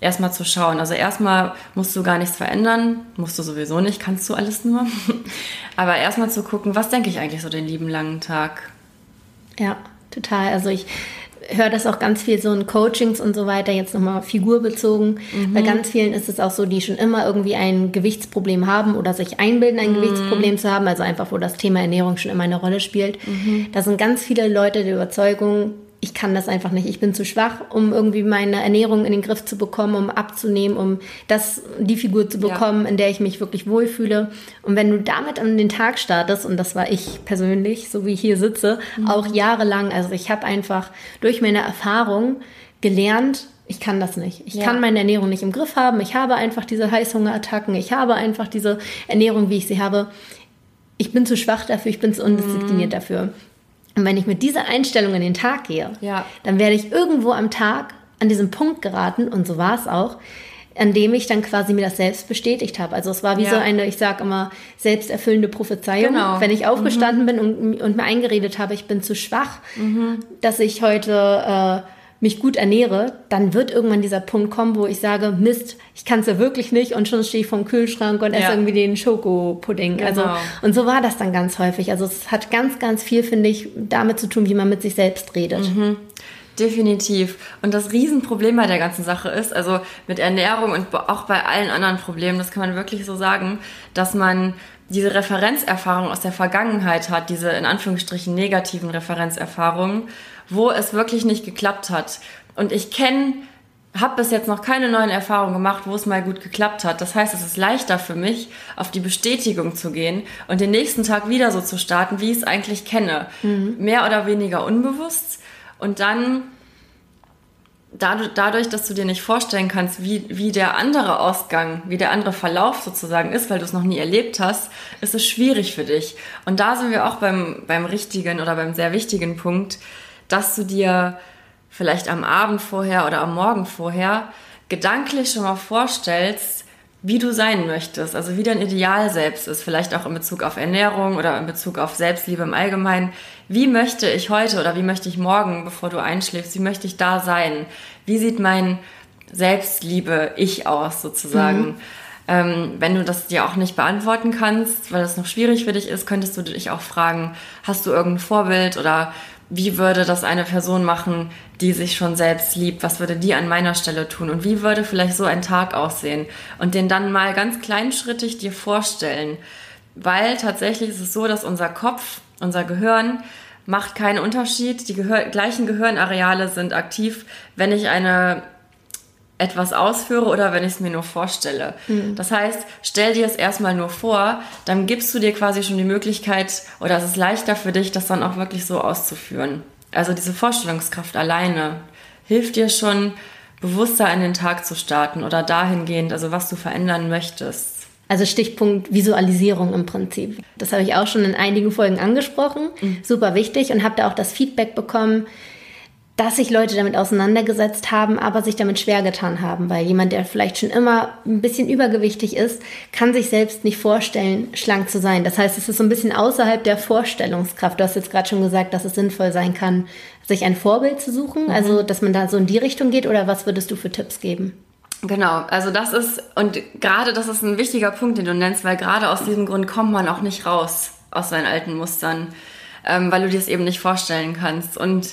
erstmal zu schauen. Also erstmal musst du gar nichts verändern, musst du sowieso nicht, kannst du alles nur. Aber erstmal zu gucken, was denke ich eigentlich so den lieben langen Tag. Ja, total. Also ich höre das auch ganz viel so in Coachings und so weiter, jetzt nochmal figurbezogen. Mhm. Bei ganz vielen ist es auch so, die schon immer irgendwie ein Gewichtsproblem haben oder sich einbilden, ein mhm. Gewichtsproblem zu haben, also einfach, wo das Thema Ernährung schon immer eine Rolle spielt. Mhm. Da sind ganz viele Leute der Überzeugung, ich kann das einfach nicht. Ich bin zu schwach, um irgendwie meine Ernährung in den Griff zu bekommen, um abzunehmen, um das, die Figur zu bekommen, ja. in der ich mich wirklich wohlfühle. Und wenn du damit an den Tag startest, und das war ich persönlich, so wie ich hier sitze, mhm. auch jahrelang, also ich habe einfach durch meine Erfahrung gelernt, ich kann das nicht. Ich ja. kann meine Ernährung nicht im Griff haben. Ich habe einfach diese Heißhungerattacken. Ich habe einfach diese Ernährung, wie ich sie habe ich bin zu schwach dafür, ich bin zu undiszipliniert mhm. dafür. Und wenn ich mit dieser Einstellung in den Tag gehe, ja. dann werde ich irgendwo am Tag an diesen Punkt geraten, und so war es auch, an dem ich dann quasi mir das selbst bestätigt habe. Also es war wie ja. so eine, ich sage immer, selbsterfüllende Prophezeiung. Genau. Wenn ich aufgestanden mhm. bin und, und, mir eingeredet habe, ich bin zu schwach, mhm. dass ich heute äh, mich gut ernähre, dann wird irgendwann dieser Punkt kommen, wo ich sage, Mist, ich kann es ja wirklich nicht und schon stehe ich vom Kühlschrank und ja. esse irgendwie den Schokopudding. Genau. Also und so war das dann ganz häufig. Also es hat ganz, ganz viel, finde ich, damit zu tun, wie man mit sich selbst redet. Mhm. Definitiv. Und das Riesenproblem bei der ganzen Sache ist, also mit Ernährung und auch bei allen anderen Problemen, das kann man wirklich so sagen, dass man diese Referenzerfahrung aus der Vergangenheit hat, diese in Anführungsstrichen negativen Referenzerfahrungen, wo es wirklich nicht geklappt hat. Und ich kenne, habe bis jetzt noch keine neuen Erfahrungen gemacht, wo es mal gut geklappt hat. Das heißt, es ist leichter für mich, auf die Bestätigung zu gehen und den nächsten Tag wieder so zu starten, wie ich es eigentlich kenne. Mhm. Mehr oder weniger unbewusst. Und dann dadurch, dass du dir nicht vorstellen kannst, wie, wie der andere Ausgang, wie der andere Verlauf sozusagen ist, weil du es noch nie erlebt hast, ist es schwierig für dich. Und da sind wir auch beim, beim richtigen oder beim sehr wichtigen Punkt, dass du dir vielleicht am Abend vorher oder am Morgen vorher gedanklich schon mal vorstellst, wie du sein möchtest, also wie dein Ideal selbst ist, vielleicht auch in Bezug auf Ernährung oder in Bezug auf Selbstliebe im Allgemeinen. Wie möchte ich heute oder wie möchte ich morgen, bevor du einschläfst, wie möchte ich da sein? Wie sieht mein Selbstliebe-Ich aus sozusagen? Mhm. Ähm, wenn du das dir auch nicht beantworten kannst, weil das noch schwierig für dich ist, könntest du dich auch fragen, hast du irgendein Vorbild oder wie würde das eine Person machen, die sich schon selbst liebt? Was würde die an meiner Stelle tun? Und wie würde vielleicht so ein Tag aussehen? Und den dann mal ganz kleinschrittig dir vorstellen. Weil tatsächlich ist es so, dass unser Kopf, unser Gehirn macht keinen Unterschied. Die Gehör gleichen Gehirnareale sind aktiv, wenn ich eine etwas ausführe oder wenn ich es mir nur vorstelle. Mhm. Das heißt, stell dir es erstmal nur vor, dann gibst du dir quasi schon die Möglichkeit oder es ist leichter für dich, das dann auch wirklich so auszuführen. Also diese Vorstellungskraft alleine hilft dir schon, bewusster in den Tag zu starten oder dahingehend, also was du verändern möchtest. Also Stichpunkt Visualisierung im Prinzip. Das habe ich auch schon in einigen Folgen angesprochen. Mhm. Super wichtig und habe da auch das Feedback bekommen, dass sich Leute damit auseinandergesetzt haben, aber sich damit schwer getan haben, weil jemand, der vielleicht schon immer ein bisschen übergewichtig ist, kann sich selbst nicht vorstellen, schlank zu sein. Das heißt, es ist so ein bisschen außerhalb der Vorstellungskraft. Du hast jetzt gerade schon gesagt, dass es sinnvoll sein kann, sich ein Vorbild zu suchen, mhm. also dass man da so in die Richtung geht, oder was würdest du für Tipps geben? Genau, also das ist, und gerade das ist ein wichtiger Punkt, den du nennst, weil gerade aus diesem Grund kommt man auch nicht raus aus seinen alten Mustern, ähm, weil du dir es eben nicht vorstellen kannst. Und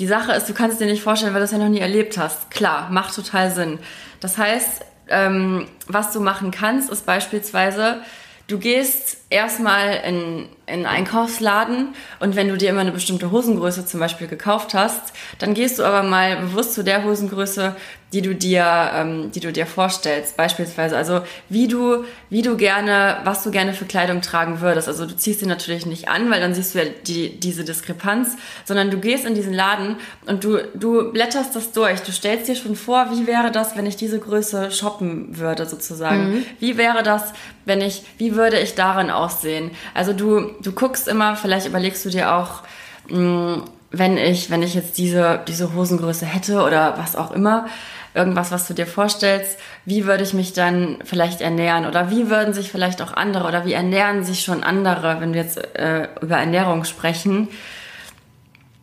die Sache ist, du kannst es dir nicht vorstellen, weil du es ja noch nie erlebt hast. Klar, macht total Sinn. Das heißt, ähm, was du machen kannst, ist beispielsweise, du gehst erstmal in, in einen Einkaufsladen und wenn du dir immer eine bestimmte Hosengröße zum Beispiel gekauft hast, dann gehst du aber mal bewusst zu der Hosengröße, die du dir, ähm, die du dir vorstellst, beispielsweise. Also wie du, wie du gerne, was du gerne für Kleidung tragen würdest. Also du ziehst sie natürlich nicht an, weil dann siehst du ja die, diese Diskrepanz, sondern du gehst in diesen Laden und du, du blätterst das durch. Du stellst dir schon vor, wie wäre das, wenn ich diese Größe shoppen würde, sozusagen. Mhm. Wie wäre das, wenn ich, wie würde ich darin aussehen? Also du, du guckst immer, vielleicht überlegst du dir auch, mm, wenn ich, wenn ich jetzt diese, diese Hosengröße hätte oder was auch immer, irgendwas, was du dir vorstellst, wie würde ich mich dann vielleicht ernähren oder wie würden sich vielleicht auch andere oder wie ernähren sich schon andere, wenn wir jetzt äh, über Ernährung sprechen,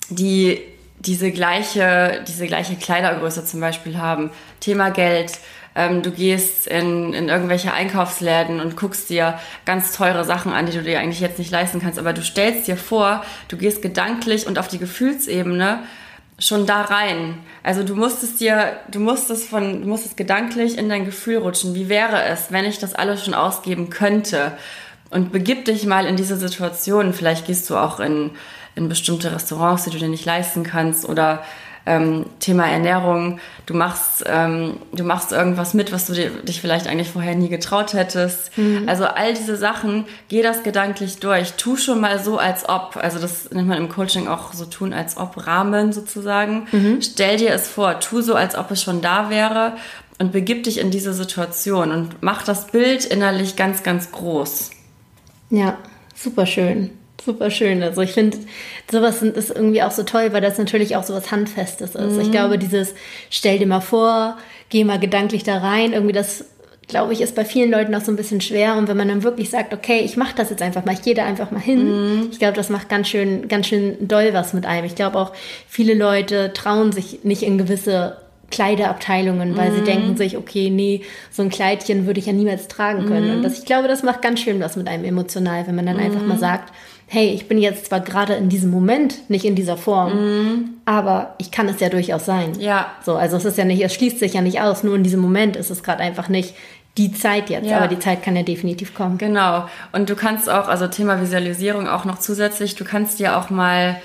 die diese gleiche, diese gleiche Kleidergröße zum Beispiel haben. Thema Geld. Ähm, du gehst in, in irgendwelche Einkaufsläden und guckst dir ganz teure Sachen an, die du dir eigentlich jetzt nicht leisten kannst, aber du stellst dir vor, du gehst gedanklich und auf die Gefühlsebene schon da rein. Also du musstest dir, du musstest von, du musstest gedanklich in dein Gefühl rutschen. Wie wäre es, wenn ich das alles schon ausgeben könnte? Und begib dich mal in diese Situation. Vielleicht gehst du auch in, in bestimmte Restaurants, die du dir nicht leisten kannst oder ähm, Thema Ernährung, du machst, ähm, du machst irgendwas mit, was du dir, dich vielleicht eigentlich vorher nie getraut hättest. Mhm. Also all diese Sachen, geh das gedanklich durch. Tu schon mal so, als ob. Also das nennt man im Coaching auch so tun, als ob Rahmen sozusagen. Mhm. Stell dir es vor, tu so, als ob es schon da wäre und begib dich in diese Situation und mach das Bild innerlich ganz, ganz groß. Ja, Super schön. Super schön. Also ich finde, sowas ist irgendwie auch so toll, weil das natürlich auch so was Handfestes ist. Mhm. Ich glaube, dieses stell dir mal vor, geh mal gedanklich da rein, irgendwie das glaube ich, ist bei vielen Leuten auch so ein bisschen schwer. Und wenn man dann wirklich sagt, okay, ich mache das jetzt einfach mal, ich gehe da einfach mal hin, mhm. ich glaube, das macht ganz schön, ganz schön doll was mit einem. Ich glaube auch, viele Leute trauen sich nicht in gewisse Kleiderabteilungen, weil mhm. sie denken sich, okay, nee, so ein Kleidchen würde ich ja niemals tragen können. Mhm. Und das, ich glaube, das macht ganz schön was mit einem emotional, wenn man dann einfach mal mhm. sagt, hey, ich bin jetzt zwar gerade in diesem Moment nicht in dieser Form, mm. aber ich kann es ja durchaus sein. Ja. So, also es ist ja nicht, es schließt sich ja nicht aus, nur in diesem Moment ist es gerade einfach nicht die Zeit jetzt, ja. aber die Zeit kann ja definitiv kommen. Genau. Und du kannst auch, also Thema Visualisierung auch noch zusätzlich, du kannst dir auch mal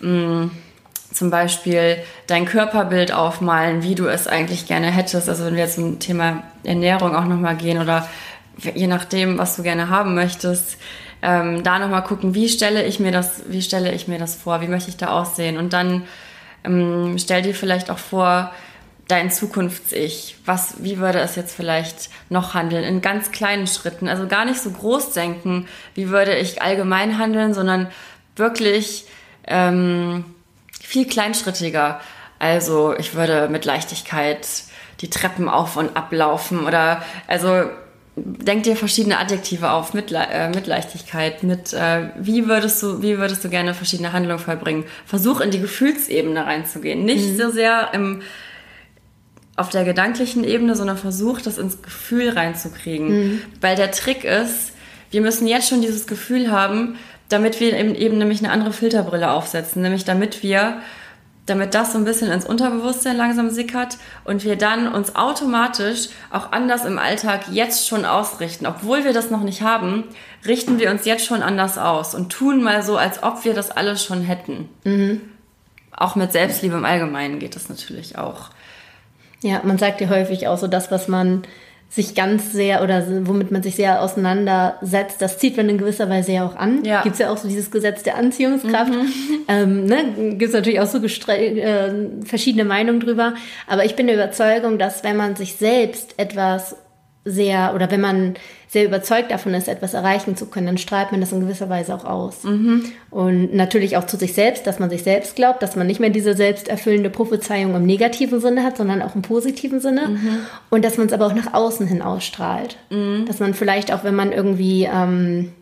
mh, mm, zum Beispiel dein Körperbild aufmalen, wie du es eigentlich gerne hättest. Also wenn wir jetzt zum Thema Ernährung auch nochmal gehen oder je nachdem, was du gerne haben möchtest, ähm, da nochmal gucken, wie stelle ich mir das, wie stelle ich mir das vor, wie möchte ich da aussehen? Und dann ähm, stell dir vielleicht auch vor, dein Zukunfts-Ich, was, wie würde es jetzt vielleicht noch handeln, in ganz kleinen Schritten, also gar nicht so groß denken, wie würde ich allgemein handeln, sondern wirklich ähm, viel kleinschrittiger. Also ich würde mit Leichtigkeit die Treppen auf und ablaufen oder also denk dir verschiedene Adjektive auf mit, äh, mit Leichtigkeit, mit äh, wie würdest du, wie würdest du gerne verschiedene Handlungen vollbringen. Versuch in die Gefühlsebene reinzugehen. Nicht mhm. so sehr im, auf der gedanklichen Ebene, sondern versuch das ins Gefühl reinzukriegen. Mhm. Weil der Trick ist, wir müssen jetzt schon dieses Gefühl haben, damit wir eben, eben nämlich eine andere Filterbrille aufsetzen, nämlich damit wir damit das so ein bisschen ins Unterbewusstsein langsam sickert und wir dann uns automatisch auch anders im Alltag jetzt schon ausrichten. Obwohl wir das noch nicht haben, richten wir uns jetzt schon anders aus und tun mal so, als ob wir das alles schon hätten. Mhm. Auch mit Selbstliebe im Allgemeinen geht das natürlich auch. Ja, man sagt ja häufig auch so das, was man sich ganz sehr oder womit man sich sehr auseinandersetzt, das zieht man in gewisser Weise ja auch an. Ja. Gibt es ja auch so dieses Gesetz der Anziehungskraft. Mhm. Ähm, ne? Gibt es natürlich auch so äh, verschiedene Meinungen drüber. Aber ich bin der Überzeugung, dass wenn man sich selbst etwas sehr oder wenn man sehr überzeugt davon ist, etwas erreichen zu können, dann strahlt man das in gewisser Weise auch aus. Mhm. Und natürlich auch zu sich selbst, dass man sich selbst glaubt, dass man nicht mehr diese selbsterfüllende Prophezeiung im negativen Sinne hat, sondern auch im positiven Sinne. Mhm. Und dass man es aber auch nach außen hin ausstrahlt. Mhm. Dass man vielleicht auch, wenn man irgendwie ähm,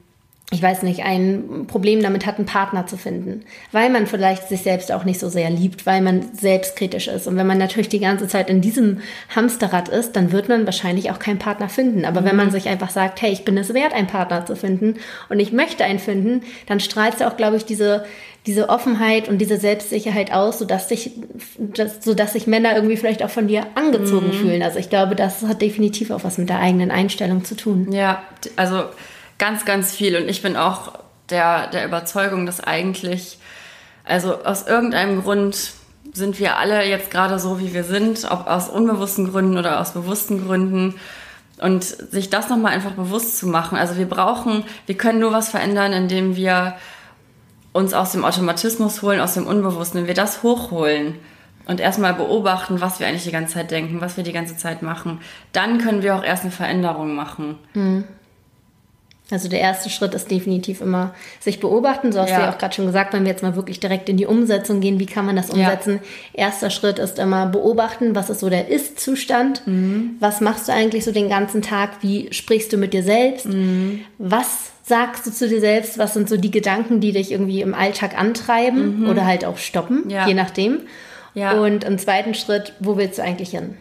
ich weiß nicht, ein Problem damit hat, einen Partner zu finden, weil man vielleicht sich selbst auch nicht so sehr liebt, weil man selbstkritisch ist. Und wenn man natürlich die ganze Zeit in diesem Hamsterrad ist, dann wird man wahrscheinlich auch keinen Partner finden. Aber mhm. wenn man sich einfach sagt, hey, ich bin es wert, einen Partner zu finden und ich möchte einen finden, dann strahlt auch, glaube ich, diese, diese Offenheit und diese Selbstsicherheit aus, sodass sich, dass, sodass sich Männer irgendwie vielleicht auch von dir angezogen mhm. fühlen. Also ich glaube, das hat definitiv auch was mit der eigenen Einstellung zu tun. Ja, also Ganz, ganz viel. Und ich bin auch der, der Überzeugung, dass eigentlich, also aus irgendeinem Grund sind wir alle jetzt gerade so, wie wir sind, ob aus unbewussten Gründen oder aus bewussten Gründen. Und sich das nochmal einfach bewusst zu machen. Also wir brauchen, wir können nur was verändern, indem wir uns aus dem Automatismus holen, aus dem Unbewussten. Wenn wir das hochholen und erstmal beobachten, was wir eigentlich die ganze Zeit denken, was wir die ganze Zeit machen, dann können wir auch erst eine Veränderung machen. Mhm. Also der erste Schritt ist definitiv immer sich beobachten. So hast ja. du ja auch gerade schon gesagt, wenn wir jetzt mal wirklich direkt in die Umsetzung gehen, wie kann man das umsetzen? Ja. Erster Schritt ist immer beobachten, was ist so der Ist-Zustand? Mhm. Was machst du eigentlich so den ganzen Tag? Wie sprichst du mit dir selbst? Mhm. Was sagst du zu dir selbst? Was sind so die Gedanken, die dich irgendwie im Alltag antreiben mhm. oder halt auch stoppen, ja. je nachdem? Und im zweiten Schritt, wo willst du eigentlich hin?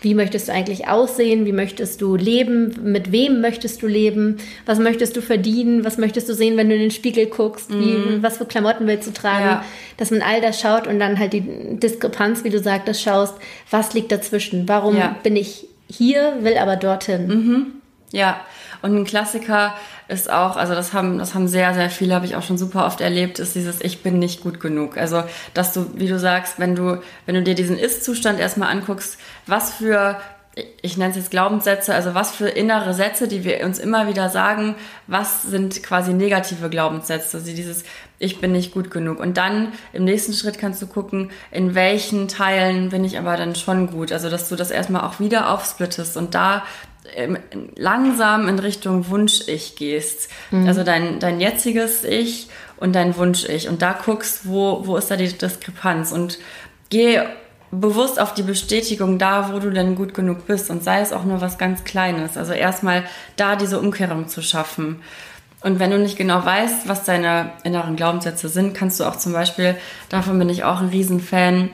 Mhm. Wie möchtest du eigentlich aussehen? Wie möchtest du leben? Mit wem möchtest du leben? Was möchtest du verdienen? Was möchtest du sehen, wenn du in den Spiegel guckst? Wie, mm. Was für Klamotten willst du tragen? Ja. Dass man all das schaut und dann halt die Diskrepanz, wie du sagtest, schaust, was liegt dazwischen? Warum ja. bin ich hier, will aber dorthin? Mhm. Ja, und ein Klassiker ist auch, also das haben, das haben sehr, sehr viele, habe ich auch schon super oft erlebt, ist dieses Ich bin nicht gut genug. Also, dass du, wie du sagst, wenn du, wenn du dir diesen Ist-Zustand erstmal anguckst, was für ich nenne es jetzt Glaubenssätze, also was für innere Sätze, die wir uns immer wieder sagen, was sind quasi negative Glaubenssätze, also dieses ich bin nicht gut genug. Und dann im nächsten Schritt kannst du gucken, in welchen Teilen bin ich aber dann schon gut. Also dass du das erstmal auch wieder aufsplittest und da langsam in Richtung Wunsch-Ich gehst. Mhm. Also dein, dein jetziges Ich und dein Wunsch-Ich. Und da guckst, wo, wo ist da die Diskrepanz. Und geh bewusst auf die Bestätigung da, wo du denn gut genug bist. Und sei es auch nur was ganz Kleines. Also erstmal da diese Umkehrung zu schaffen. Und wenn du nicht genau weißt, was deine inneren Glaubenssätze sind, kannst du auch zum Beispiel, davon bin ich auch ein Riesenfan,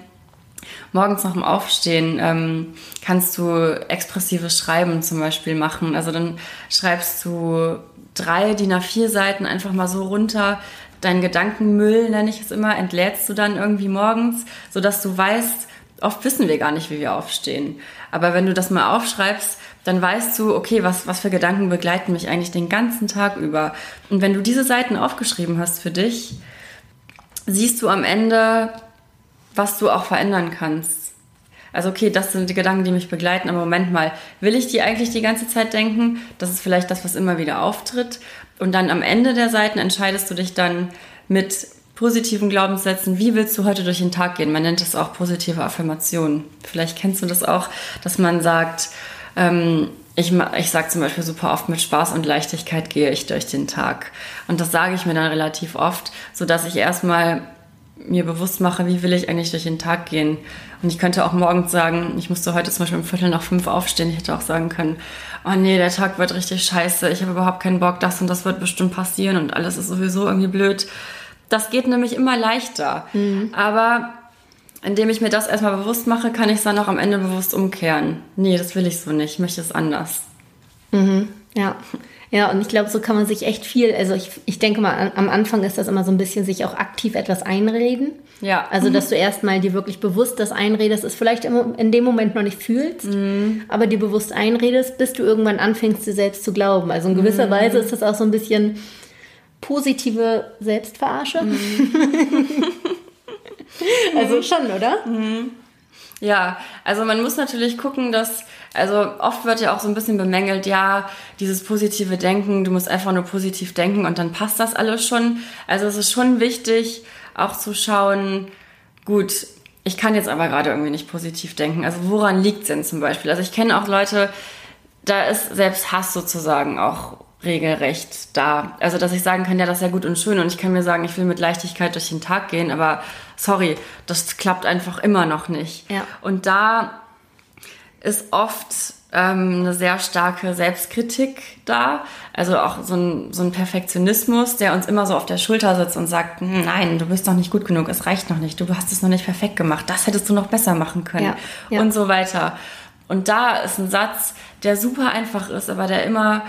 morgens nach dem Aufstehen ähm, kannst du expressives Schreiben zum Beispiel machen. Also dann schreibst du drei DIN A4 Seiten einfach mal so runter. Deinen Gedankenmüll, nenne ich es immer, entlädst du dann irgendwie morgens, sodass du weißt, oft wissen wir gar nicht, wie wir aufstehen. Aber wenn du das mal aufschreibst, dann weißt du, okay, was, was für Gedanken begleiten mich eigentlich den ganzen Tag über. Und wenn du diese Seiten aufgeschrieben hast für dich, siehst du am Ende, was du auch verändern kannst. Also okay, das sind die Gedanken, die mich begleiten, aber Moment mal, will ich die eigentlich die ganze Zeit denken? Das ist vielleicht das, was immer wieder auftritt. Und dann am Ende der Seiten entscheidest du dich dann mit positiven Glaubenssätzen, wie willst du heute durch den Tag gehen? Man nennt es auch positive Affirmationen. Vielleicht kennst du das auch, dass man sagt, ähm, ich, ich sage zum Beispiel super oft, mit Spaß und Leichtigkeit gehe ich durch den Tag. Und das sage ich mir dann relativ oft, sodass ich erstmal mir bewusst mache, wie will ich eigentlich durch den Tag gehen. Und ich könnte auch morgens sagen, ich musste heute zum Beispiel um Viertel nach fünf aufstehen. Ich hätte auch sagen können, oh nee, der Tag wird richtig scheiße, ich habe überhaupt keinen Bock, das und das wird bestimmt passieren und alles ist sowieso irgendwie blöd. Das geht nämlich immer leichter. Mhm. Aber indem ich mir das erstmal bewusst mache, kann ich es dann auch am Ende bewusst umkehren. Nee, das will ich so nicht, ich möchte es anders. Mhm. Ja. Ja, und ich glaube, so kann man sich echt viel, also ich, ich denke mal, am Anfang ist das immer so ein bisschen sich auch aktiv etwas einreden. Ja. Also, dass du erstmal dir wirklich bewusst das einredest, ist vielleicht in dem Moment noch nicht fühlst, mhm. aber dir bewusst einredest, bis du irgendwann anfängst, dir selbst zu glauben. Also in gewisser mhm. Weise ist das auch so ein bisschen positive Selbstverarsche. Mhm. also schon, oder? Mhm. Ja, also man muss natürlich gucken, dass, also oft wird ja auch so ein bisschen bemängelt, ja, dieses positive Denken, du musst einfach nur positiv denken und dann passt das alles schon. Also es ist schon wichtig, auch zu schauen, gut, ich kann jetzt aber gerade irgendwie nicht positiv denken. Also woran liegt es denn zum Beispiel? Also ich kenne auch Leute, da ist selbst Hass sozusagen auch regelrecht da. Also, dass ich sagen kann, ja, das ist ja gut und schön und ich kann mir sagen, ich will mit Leichtigkeit durch den Tag gehen, aber sorry, das klappt einfach immer noch nicht. Ja. Und da ist oft ähm, eine sehr starke Selbstkritik da, also auch so ein, so ein Perfektionismus, der uns immer so auf der Schulter sitzt und sagt, hm, nein, du bist noch nicht gut genug, es reicht noch nicht, du hast es noch nicht perfekt gemacht, das hättest du noch besser machen können ja. Ja. und so weiter. Und da ist ein Satz, der super einfach ist, aber der immer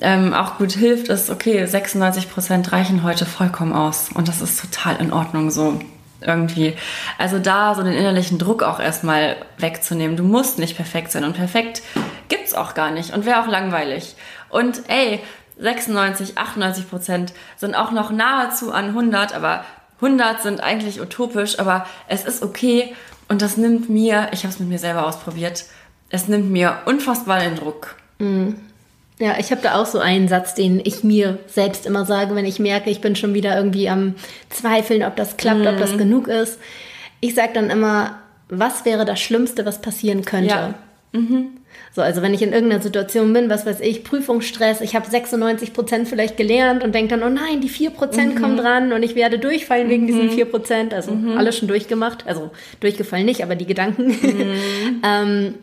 ähm, auch gut hilft, ist, okay, 96 Prozent reichen heute vollkommen aus. Und das ist total in Ordnung so irgendwie. Also da so den innerlichen Druck auch erstmal wegzunehmen. Du musst nicht perfekt sein und perfekt gibt's auch gar nicht und wäre auch langweilig. Und ey, 96, 98 Prozent sind auch noch nahezu an 100, aber 100 sind eigentlich utopisch, aber es ist okay und das nimmt mir, ich habe es mit mir selber ausprobiert, es nimmt mir unfassbar den Druck. Mhm. Ja, ich habe da auch so einen Satz, den ich mir selbst immer sage, wenn ich merke, ich bin schon wieder irgendwie am Zweifeln, ob das klappt, mhm. ob das mhm. genug ist. Ich sage dann immer, was wäre das Schlimmste, was passieren könnte? Ja. Mhm. So, also wenn ich in irgendeiner Situation bin, was weiß ich, Prüfungsstress, ich habe 96 Prozent vielleicht gelernt und denke dann, oh nein, die 4 Prozent mhm. kommen dran und ich werde durchfallen wegen diesen 4 mhm. Prozent. Also mhm. alles schon durchgemacht. Also durchgefallen nicht, aber die Gedanken. Mhm. ähm,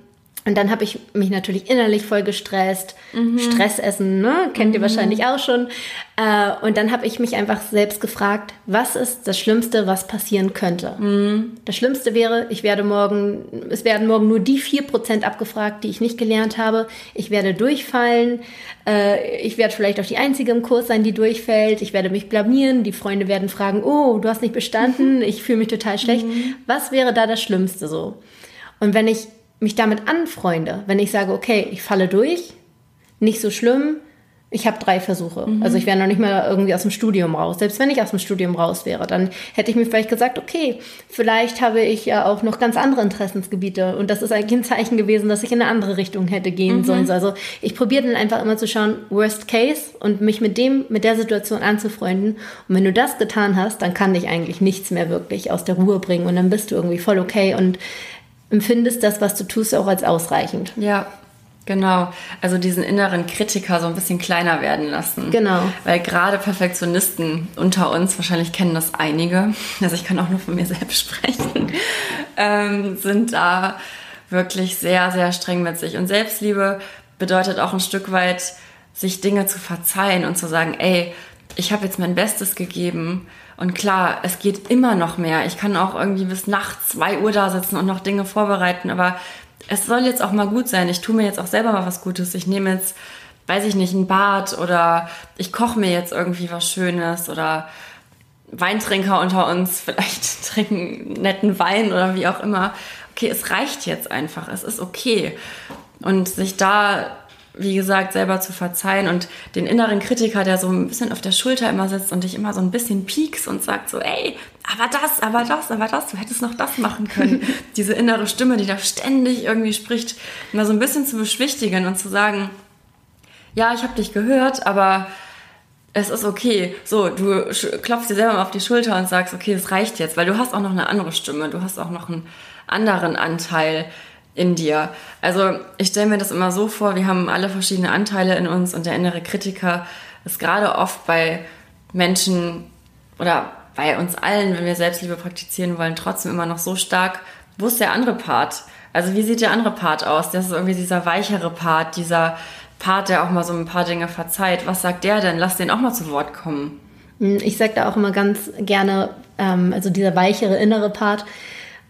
und dann habe ich mich natürlich innerlich voll gestresst. Mhm. Stressessen, ne? Kennt ihr mhm. wahrscheinlich auch schon. Äh, und dann habe ich mich einfach selbst gefragt, was ist das Schlimmste, was passieren könnte? Mhm. Das Schlimmste wäre, ich werde morgen, es werden morgen nur die vier Prozent abgefragt, die ich nicht gelernt habe. Ich werde durchfallen. Äh, ich werde vielleicht auch die Einzige im Kurs sein, die durchfällt. Ich werde mich blamieren. Die Freunde werden fragen, oh, du hast nicht bestanden. Ich fühle mich total schlecht. Mhm. Was wäre da das Schlimmste so? Und wenn ich mich damit anfreunde, wenn ich sage, okay, ich falle durch, nicht so schlimm, ich habe drei Versuche. Mhm. Also ich wäre noch nicht mal irgendwie aus dem Studium raus. Selbst wenn ich aus dem Studium raus wäre, dann hätte ich mir vielleicht gesagt, okay, vielleicht habe ich ja auch noch ganz andere Interessensgebiete. Und das ist eigentlich ein Zeichen gewesen, dass ich in eine andere Richtung hätte gehen mhm. sollen. Also ich probiere dann einfach immer zu schauen, Worst Case und mich mit dem, mit der Situation anzufreunden. Und wenn du das getan hast, dann kann dich eigentlich nichts mehr wirklich aus der Ruhe bringen. Und dann bist du irgendwie voll okay. Und empfindest das, was du tust, auch als ausreichend. Ja, Genau, also diesen inneren Kritiker so ein bisschen kleiner werden lassen. Genau. Weil gerade Perfektionisten unter uns, wahrscheinlich kennen das einige, also ich kann auch nur von mir selbst sprechen, ähm, sind da wirklich sehr, sehr streng mit sich. Und Selbstliebe bedeutet auch ein Stück weit, sich Dinge zu verzeihen und zu sagen, ey, ich habe jetzt mein Bestes gegeben. Und klar, es geht immer noch mehr. Ich kann auch irgendwie bis nachts zwei Uhr da sitzen und noch Dinge vorbereiten, aber es soll jetzt auch mal gut sein. Ich tue mir jetzt auch selber mal was Gutes. Ich nehme jetzt, weiß ich nicht, ein Bad oder ich koche mir jetzt irgendwie was Schönes oder Weintrinker unter uns vielleicht trinken netten Wein oder wie auch immer. Okay, es reicht jetzt einfach. Es ist okay. Und sich da wie gesagt, selber zu verzeihen und den inneren Kritiker, der so ein bisschen auf der Schulter immer sitzt und dich immer so ein bisschen piekst und sagt so, ey, aber das, aber das, aber das, du hättest noch das machen können. Diese innere Stimme, die da ständig irgendwie spricht, mal so ein bisschen zu beschwichtigen und zu sagen, ja, ich habe dich gehört, aber es ist okay. So, du klopfst dir selber mal auf die Schulter und sagst, okay, es reicht jetzt, weil du hast auch noch eine andere Stimme, du hast auch noch einen anderen Anteil, in dir. Also ich stelle mir das immer so vor, wir haben alle verschiedene Anteile in uns und der innere Kritiker ist gerade oft bei Menschen oder bei uns allen, wenn wir Selbstliebe praktizieren wollen, trotzdem immer noch so stark, wo ist der andere Part? Also wie sieht der andere Part aus? Das ist irgendwie dieser weichere Part, dieser Part, der auch mal so ein paar Dinge verzeiht. Was sagt der denn? Lass den auch mal zu Wort kommen. Ich sage da auch immer ganz gerne, ähm, also dieser weichere innere Part,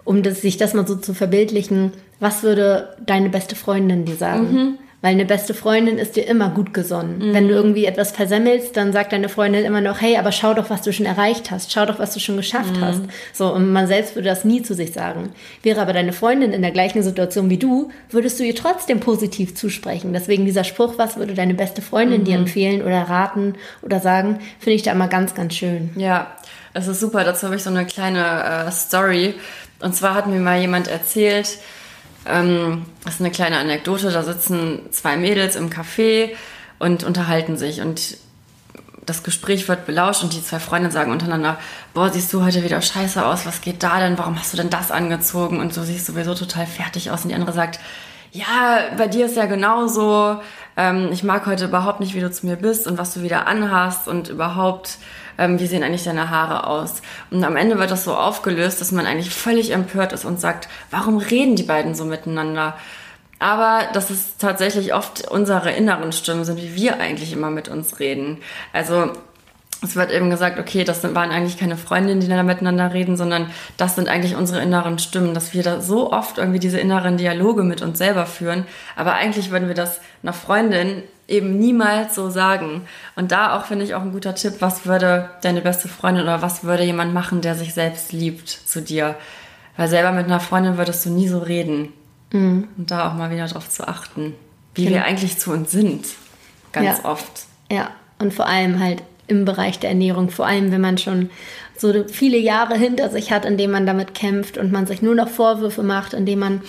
um das, sich das mal so zu verbildlichen, was würde deine beste Freundin dir sagen? Mhm. Weil eine beste Freundin ist dir immer gut gesonnen. Mhm. Wenn du irgendwie etwas versemmelst, dann sagt deine Freundin immer noch, hey, aber schau doch, was du schon erreicht hast. Schau doch, was du schon geschafft mhm. hast. So, und man selbst würde das nie zu sich sagen. Wäre aber deine Freundin in der gleichen Situation wie du, würdest du ihr trotzdem positiv zusprechen. Deswegen dieser Spruch, was würde deine beste Freundin dir mhm. empfehlen oder raten oder sagen, finde ich da immer ganz, ganz schön. Ja, es ist super. Dazu habe ich so eine kleine äh, Story. Und zwar hat mir mal jemand erzählt, ähm, das ist eine kleine Anekdote, da sitzen zwei Mädels im Café und unterhalten sich. Und das Gespräch wird belauscht und die zwei Freundinnen sagen untereinander, boah, siehst du heute wieder scheiße aus, was geht da denn, warum hast du denn das angezogen? Und du siehst sowieso total fertig aus. Und die andere sagt, ja, bei dir ist ja genauso, ähm, ich mag heute überhaupt nicht, wie du zu mir bist und was du wieder anhast und überhaupt, ähm, wie sehen eigentlich deine Haare aus? Und am Ende wird das so aufgelöst, dass man eigentlich völlig empört ist und sagt, warum reden die beiden so miteinander? Aber dass es tatsächlich oft unsere inneren Stimmen sind, wie wir eigentlich immer mit uns reden. Also es wird eben gesagt, okay, das waren eigentlich keine Freundinnen, die da miteinander reden, sondern das sind eigentlich unsere inneren Stimmen, dass wir da so oft irgendwie diese inneren Dialoge mit uns selber führen. Aber eigentlich würden wir das einer Freundin eben niemals so sagen. Und da auch finde ich auch ein guter Tipp, was würde deine beste Freundin oder was würde jemand machen, der sich selbst liebt zu dir? Weil selber mit einer Freundin würdest du nie so reden. Mhm. Und da auch mal wieder drauf zu achten, wie genau. wir eigentlich zu uns sind. Ganz ja. oft. Ja, und vor allem halt im Bereich der Ernährung, vor allem wenn man schon so viele Jahre hinter sich hat, in denen man damit kämpft und man sich nur noch Vorwürfe macht, indem man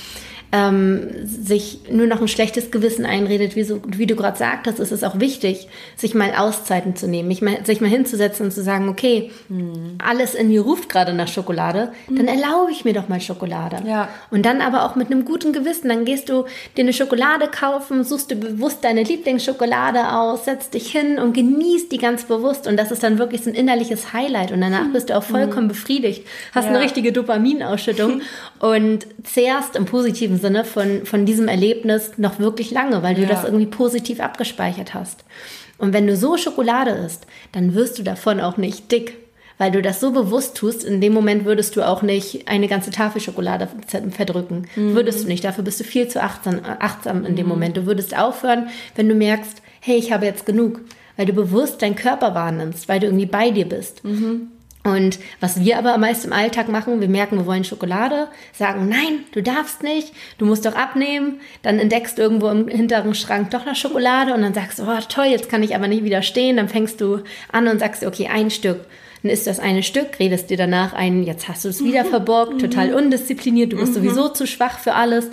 ähm, sich nur noch ein schlechtes Gewissen einredet, wie, so, wie du gerade sagtest, ist es auch wichtig, sich mal Auszeiten zu nehmen, mal, sich mal hinzusetzen und zu sagen, okay, mhm. alles in mir ruft gerade nach Schokolade, mhm. dann erlaube ich mir doch mal Schokolade. Ja. Und dann aber auch mit einem guten Gewissen, dann gehst du dir eine Schokolade kaufen, suchst du bewusst deine Lieblingsschokolade aus, setzt dich hin und genießt die ganz bewusst und das ist dann wirklich so ein innerliches Highlight und danach bist du auch vollkommen mhm. befriedigt, hast ja. eine richtige Dopaminausschüttung und zehrst im positiven Sinne von, von diesem Erlebnis noch wirklich lange, weil du ja. das irgendwie positiv abgespeichert hast. Und wenn du so Schokolade isst, dann wirst du davon auch nicht dick, weil du das so bewusst tust. In dem Moment würdest du auch nicht eine ganze Tafel Schokolade verdrücken. Mhm. Würdest du nicht. Dafür bist du viel zu achtsam, achtsam in dem mhm. Moment. Du würdest aufhören, wenn du merkst, hey, ich habe jetzt genug. Weil du bewusst deinen Körper wahrnimmst, weil du irgendwie bei dir bist. Mhm. Und was wir aber meist im Alltag machen, wir merken, wir wollen Schokolade, sagen, nein, du darfst nicht, du musst doch abnehmen. Dann entdeckst du irgendwo im hinteren Schrank doch noch Schokolade und dann sagst du, oh toll, jetzt kann ich aber nicht widerstehen. Dann fängst du an und sagst, okay, ein Stück. Dann ist das eine Stück, redest dir danach ein, jetzt hast du es wieder verborgt, total undiszipliniert, du bist mhm. sowieso zu schwach für alles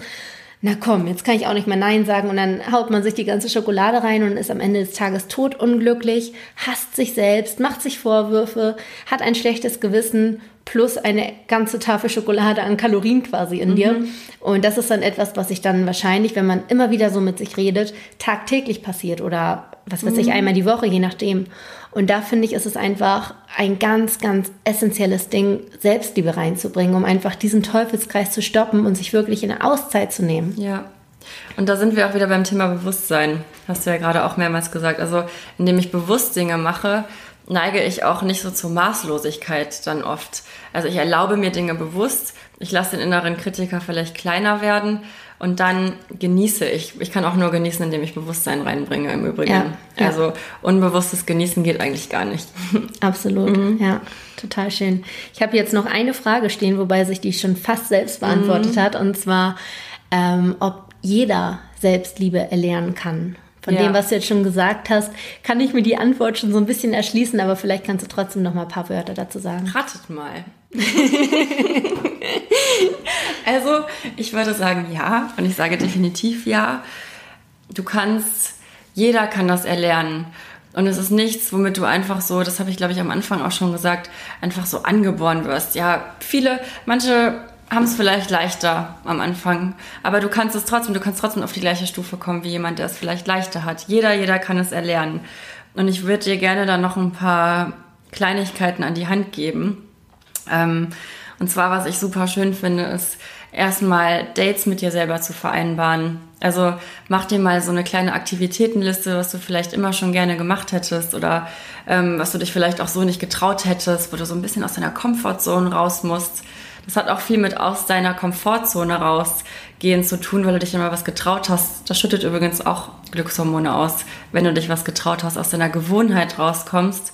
na komm, jetzt kann ich auch nicht mehr Nein sagen. Und dann haut man sich die ganze Schokolade rein und ist am Ende des Tages totunglücklich, hasst sich selbst, macht sich Vorwürfe, hat ein schlechtes Gewissen plus eine ganze Tafel Schokolade an Kalorien quasi in mhm. dir. Und das ist dann etwas, was sich dann wahrscheinlich, wenn man immer wieder so mit sich redet, tagtäglich passiert oder was weiß mhm. ich, einmal die Woche, je nachdem. Und da finde ich, ist es einfach ein ganz, ganz essentielles Ding, Selbstliebe reinzubringen, um einfach diesen Teufelskreis zu stoppen und sich wirklich in eine Auszeit zu nehmen. Ja. Und da sind wir auch wieder beim Thema Bewusstsein. Hast du ja gerade auch mehrmals gesagt. Also, indem ich bewusst Dinge mache, neige ich auch nicht so zur Maßlosigkeit dann oft. Also ich erlaube mir Dinge bewusst, ich lasse den inneren Kritiker vielleicht kleiner werden und dann genieße ich. Ich kann auch nur genießen, indem ich Bewusstsein reinbringe im Übrigen. Ja, ja. Also unbewusstes Genießen geht eigentlich gar nicht. Absolut, mhm. ja, total schön. Ich habe jetzt noch eine Frage stehen, wobei sich die schon fast selbst beantwortet mhm. hat, und zwar, ähm, ob jeder Selbstliebe erlernen kann. Von ja. dem, was du jetzt schon gesagt hast, kann ich mir die Antwort schon so ein bisschen erschließen, aber vielleicht kannst du trotzdem noch mal ein paar Wörter dazu sagen. Rattet mal. also, ich würde sagen ja und ich sage definitiv ja. Du kannst, jeder kann das erlernen. Und es ist nichts, womit du einfach so, das habe ich glaube ich am Anfang auch schon gesagt, einfach so angeboren wirst. Ja, viele, manche haben es vielleicht leichter am Anfang. Aber du kannst es trotzdem, du kannst trotzdem auf die gleiche Stufe kommen wie jemand, der es vielleicht leichter hat. Jeder, jeder kann es erlernen. Und ich würde dir gerne da noch ein paar Kleinigkeiten an die Hand geben. Ähm, und zwar, was ich super schön finde, ist erstmal Dates mit dir selber zu vereinbaren. Also mach dir mal so eine kleine Aktivitätenliste, was du vielleicht immer schon gerne gemacht hättest oder ähm, was du dich vielleicht auch so nicht getraut hättest, wo du so ein bisschen aus deiner Komfortzone raus musst. Das hat auch viel mit aus deiner Komfortzone rausgehen zu tun, weil du dich immer was getraut hast. Das schüttet übrigens auch Glückshormone aus, wenn du dich was getraut hast, aus deiner Gewohnheit rauskommst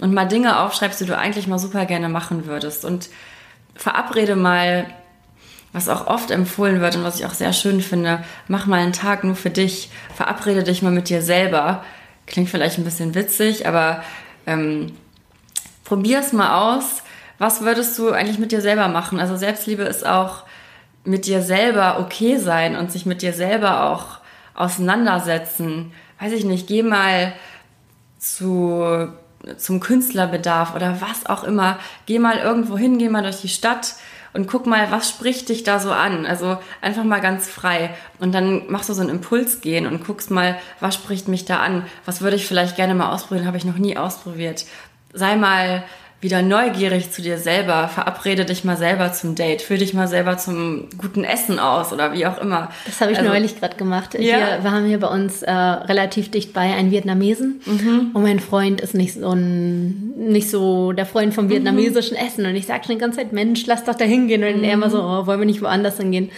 und mal Dinge aufschreibst, die du eigentlich mal super gerne machen würdest. Und verabrede mal, was auch oft empfohlen wird und was ich auch sehr schön finde, mach mal einen Tag nur für dich. Verabrede dich mal mit dir selber. Klingt vielleicht ein bisschen witzig, aber ähm, probier es mal aus was würdest du eigentlich mit dir selber machen? Also Selbstliebe ist auch mit dir selber okay sein und sich mit dir selber auch auseinandersetzen. Weiß ich nicht, geh mal zu, zum Künstlerbedarf oder was auch immer. Geh mal irgendwo hin, geh mal durch die Stadt und guck mal, was spricht dich da so an? Also einfach mal ganz frei. Und dann machst du so einen Impuls gehen und guckst mal, was spricht mich da an? Was würde ich vielleicht gerne mal ausprobieren? Habe ich noch nie ausprobiert. Sei mal wieder neugierig zu dir selber. Verabrede dich mal selber zum Date. Führ dich mal selber zum guten Essen aus oder wie auch immer. Das habe ich also, neulich gerade gemacht. Ja. Hier, wir haben hier bei uns äh, relativ dicht bei einen Vietnamesen mhm. und mein Freund ist nicht so ein, nicht so der Freund vom vietnamesischen mhm. Essen und ich sage schon die ganze Zeit, Mensch, lass doch da hingehen und mhm. er immer so, oh, wollen wir nicht woanders hingehen?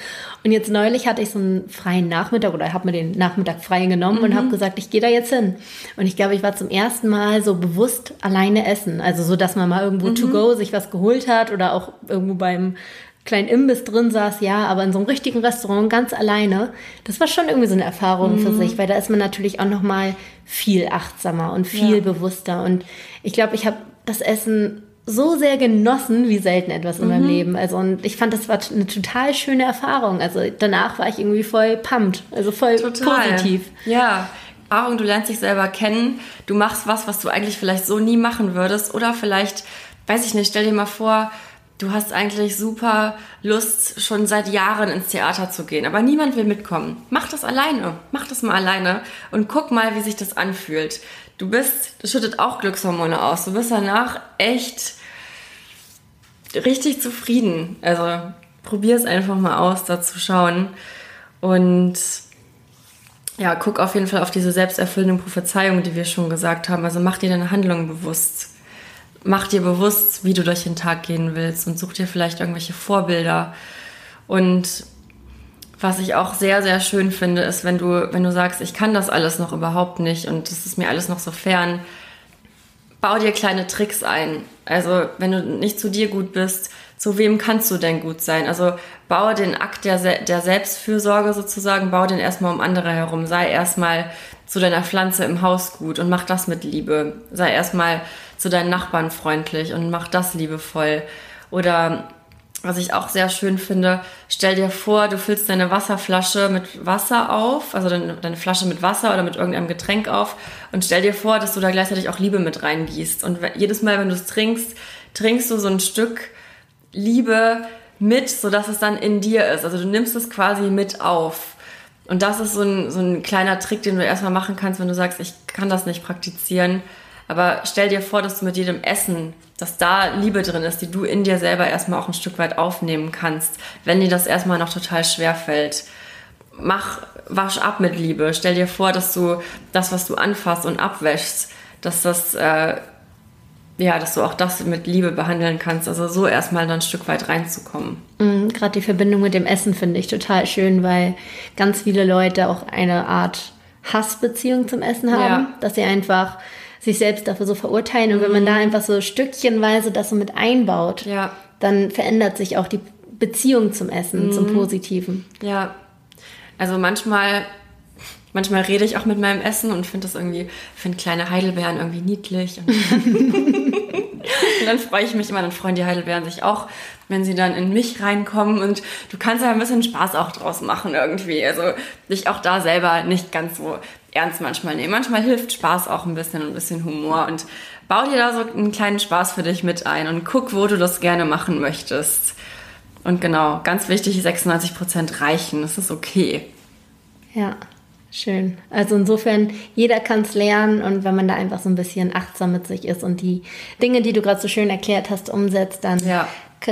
Und jetzt neulich hatte ich so einen freien Nachmittag oder habe mir den Nachmittag frei genommen mhm. und habe gesagt, ich gehe da jetzt hin. Und ich glaube, ich war zum ersten Mal so bewusst alleine essen. Also so, dass man mal irgendwo mhm. to go sich was geholt hat oder auch irgendwo beim kleinen Imbiss drin saß, ja, aber in so einem richtigen Restaurant ganz alleine. Das war schon irgendwie so eine Erfahrung mhm. für sich, weil da ist man natürlich auch noch mal viel achtsamer und viel ja. bewusster. Und ich glaube, ich habe das Essen so sehr genossen wie selten etwas in mhm. meinem Leben. Also und ich fand, das war eine total schöne Erfahrung. Also danach war ich irgendwie voll pumped, also voll total. positiv. Ja. Aaron, du lernst dich selber kennen, du machst was, was du eigentlich vielleicht so nie machen würdest oder vielleicht, weiß ich nicht, stell dir mal vor, du hast eigentlich super Lust, schon seit Jahren ins Theater zu gehen, aber niemand will mitkommen. Mach das alleine, mach das mal alleine und guck mal, wie sich das anfühlt. Du bist, das schüttet auch Glückshormone aus. Du bist danach echt richtig zufrieden. Also probier es einfach mal aus, da zu schauen. Und ja, guck auf jeden Fall auf diese selbsterfüllenden Prophezeiungen, die wir schon gesagt haben. Also mach dir deine Handlungen bewusst. Mach dir bewusst, wie du durch den Tag gehen willst und such dir vielleicht irgendwelche Vorbilder. Und was ich auch sehr, sehr schön finde, ist, wenn du, wenn du sagst, ich kann das alles noch überhaupt nicht und das ist mir alles noch so fern, bau dir kleine Tricks ein. Also, wenn du nicht zu dir gut bist, zu wem kannst du denn gut sein? Also, baue den Akt der, der Selbstfürsorge sozusagen, baue den erstmal um andere herum. Sei erstmal zu deiner Pflanze im Haus gut und mach das mit Liebe. Sei erstmal zu deinen Nachbarn freundlich und mach das liebevoll. Oder was ich auch sehr schön finde, stell dir vor, du füllst deine Wasserflasche mit Wasser auf, also deine, deine, Flasche mit Wasser oder mit irgendeinem Getränk auf und stell dir vor, dass du da gleichzeitig auch Liebe mit reingießt. Und jedes Mal, wenn du es trinkst, trinkst du so ein Stück Liebe mit, sodass es dann in dir ist. Also du nimmst es quasi mit auf. Und das ist so ein, so ein kleiner Trick, den du erstmal machen kannst, wenn du sagst, ich kann das nicht praktizieren. Aber stell dir vor, dass du mit jedem Essen, dass da Liebe drin ist, die du in dir selber erstmal auch ein Stück weit aufnehmen kannst, wenn dir das erstmal noch total schwer fällt. Mach, wasch ab mit Liebe. Stell dir vor, dass du das, was du anfasst und abwäschst, dass das äh, ja, dass du auch das mit Liebe behandeln kannst. Also so erstmal dann ein Stück weit reinzukommen. Mhm, Gerade die Verbindung mit dem Essen finde ich total schön, weil ganz viele Leute auch eine Art Hassbeziehung zum Essen haben, ja. dass sie einfach sich selbst dafür so verurteilen. Und wenn man da mhm. einfach so stückchenweise das so mit einbaut, ja. dann verändert sich auch die Beziehung zum Essen, mhm. zum Positiven. Ja. Also manchmal Manchmal rede ich auch mit meinem Essen und finde das irgendwie, finde kleine Heidelbeeren irgendwie niedlich. Und, und dann freue ich mich immer, dann freuen die Heidelbeeren sich auch, wenn sie dann in mich reinkommen und du kannst ja ein bisschen Spaß auch draus machen irgendwie. Also dich auch da selber nicht ganz so ernst manchmal nehmen. Manchmal hilft Spaß auch ein bisschen und ein bisschen Humor und bau dir da so einen kleinen Spaß für dich mit ein und guck, wo du das gerne machen möchtest. Und genau, ganz wichtig, 96% reichen, das ist okay. Ja. Schön. Also insofern, jeder kann es lernen und wenn man da einfach so ein bisschen achtsam mit sich ist und die Dinge, die du gerade so schön erklärt hast, umsetzt, dann ja.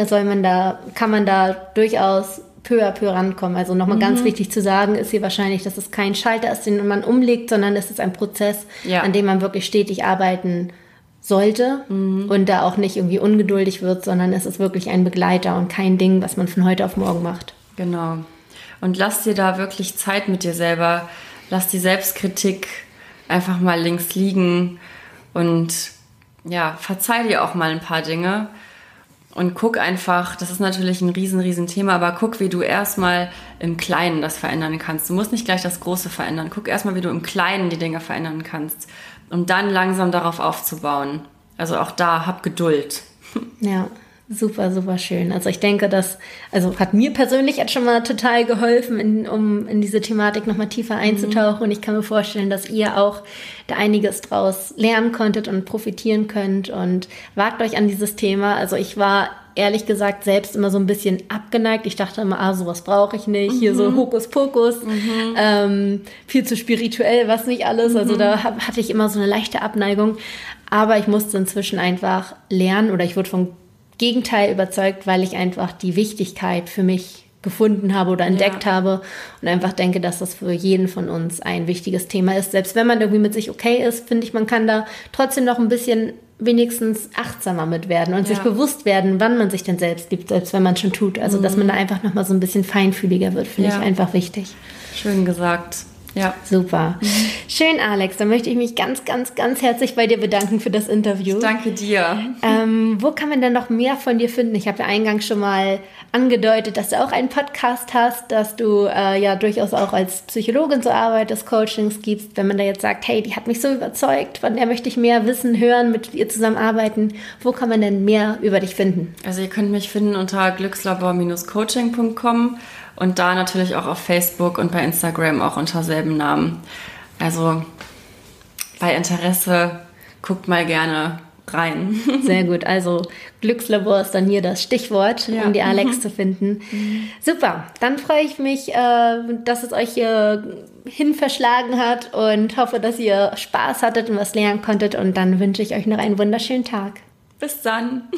soll man da, kann man da durchaus peu à peu rankommen. Also nochmal mhm. ganz wichtig zu sagen ist hier wahrscheinlich, dass es kein Schalter ist, den man umlegt, sondern es ist ein Prozess, ja. an dem man wirklich stetig arbeiten sollte mhm. und da auch nicht irgendwie ungeduldig wird, sondern es ist wirklich ein Begleiter und kein Ding, was man von heute auf morgen macht. Genau. Und lass dir da wirklich Zeit mit dir selber lass die Selbstkritik einfach mal links liegen und ja, verzeih dir auch mal ein paar Dinge und guck einfach, das ist natürlich ein riesen, riesen Thema, aber guck, wie du erstmal im Kleinen das verändern kannst. Du musst nicht gleich das Große verändern. Guck erstmal, wie du im Kleinen die Dinge verändern kannst, um dann langsam darauf aufzubauen. Also auch da, hab Geduld. Ja, Super, super schön. Also ich denke, das also hat mir persönlich jetzt schon mal total geholfen, in, um in diese Thematik nochmal tiefer einzutauchen. Mhm. Und ich kann mir vorstellen, dass ihr auch da einiges draus lernen konntet und profitieren könnt. Und wagt euch an dieses Thema. Also ich war ehrlich gesagt selbst immer so ein bisschen abgeneigt. Ich dachte immer, ah, sowas brauche ich nicht. Mhm. Hier so mhm. Hokuspokus, mhm. ähm, viel zu spirituell, was nicht alles. Also mhm. da hatte ich immer so eine leichte Abneigung. Aber ich musste inzwischen einfach lernen oder ich wurde von Gegenteil überzeugt, weil ich einfach die Wichtigkeit für mich gefunden habe oder entdeckt ja. habe und einfach denke, dass das für jeden von uns ein wichtiges Thema ist. Selbst wenn man irgendwie mit sich okay ist, finde ich, man kann da trotzdem noch ein bisschen wenigstens achtsamer mit werden und ja. sich bewusst werden, wann man sich denn selbst liebt, selbst wenn man schon tut. Also, mhm. dass man da einfach noch mal so ein bisschen feinfühliger wird, finde ja. ich einfach wichtig. Schön gesagt. Ja. Super. Mhm. Schön, Alex. Dann möchte ich mich ganz, ganz, ganz herzlich bei dir bedanken für das Interview. Ich danke dir. Ähm, wo kann man denn noch mehr von dir finden? Ich habe ja eingangs schon mal angedeutet, dass du auch einen Podcast hast, dass du äh, ja durchaus auch als Psychologin so arbeitest, Coachings gibst. Wenn man da jetzt sagt, hey, die hat mich so überzeugt, von der möchte ich mehr wissen, hören, mit ihr zusammenarbeiten, wo kann man denn mehr über dich finden? Also ihr könnt mich finden unter glückslabor-coaching.com und da natürlich auch auf Facebook und bei Instagram auch unter selben Namen. Also bei Interesse guckt mal gerne rein. Sehr gut. Also Glückslabor ist dann hier das Stichwort, ja. um die Alex mhm. zu finden. Mhm. Super. Dann freue ich mich, äh, dass es euch hier hin verschlagen hat und hoffe, dass ihr Spaß hattet und was lernen konntet. Und dann wünsche ich euch noch einen wunderschönen Tag. Bis dann.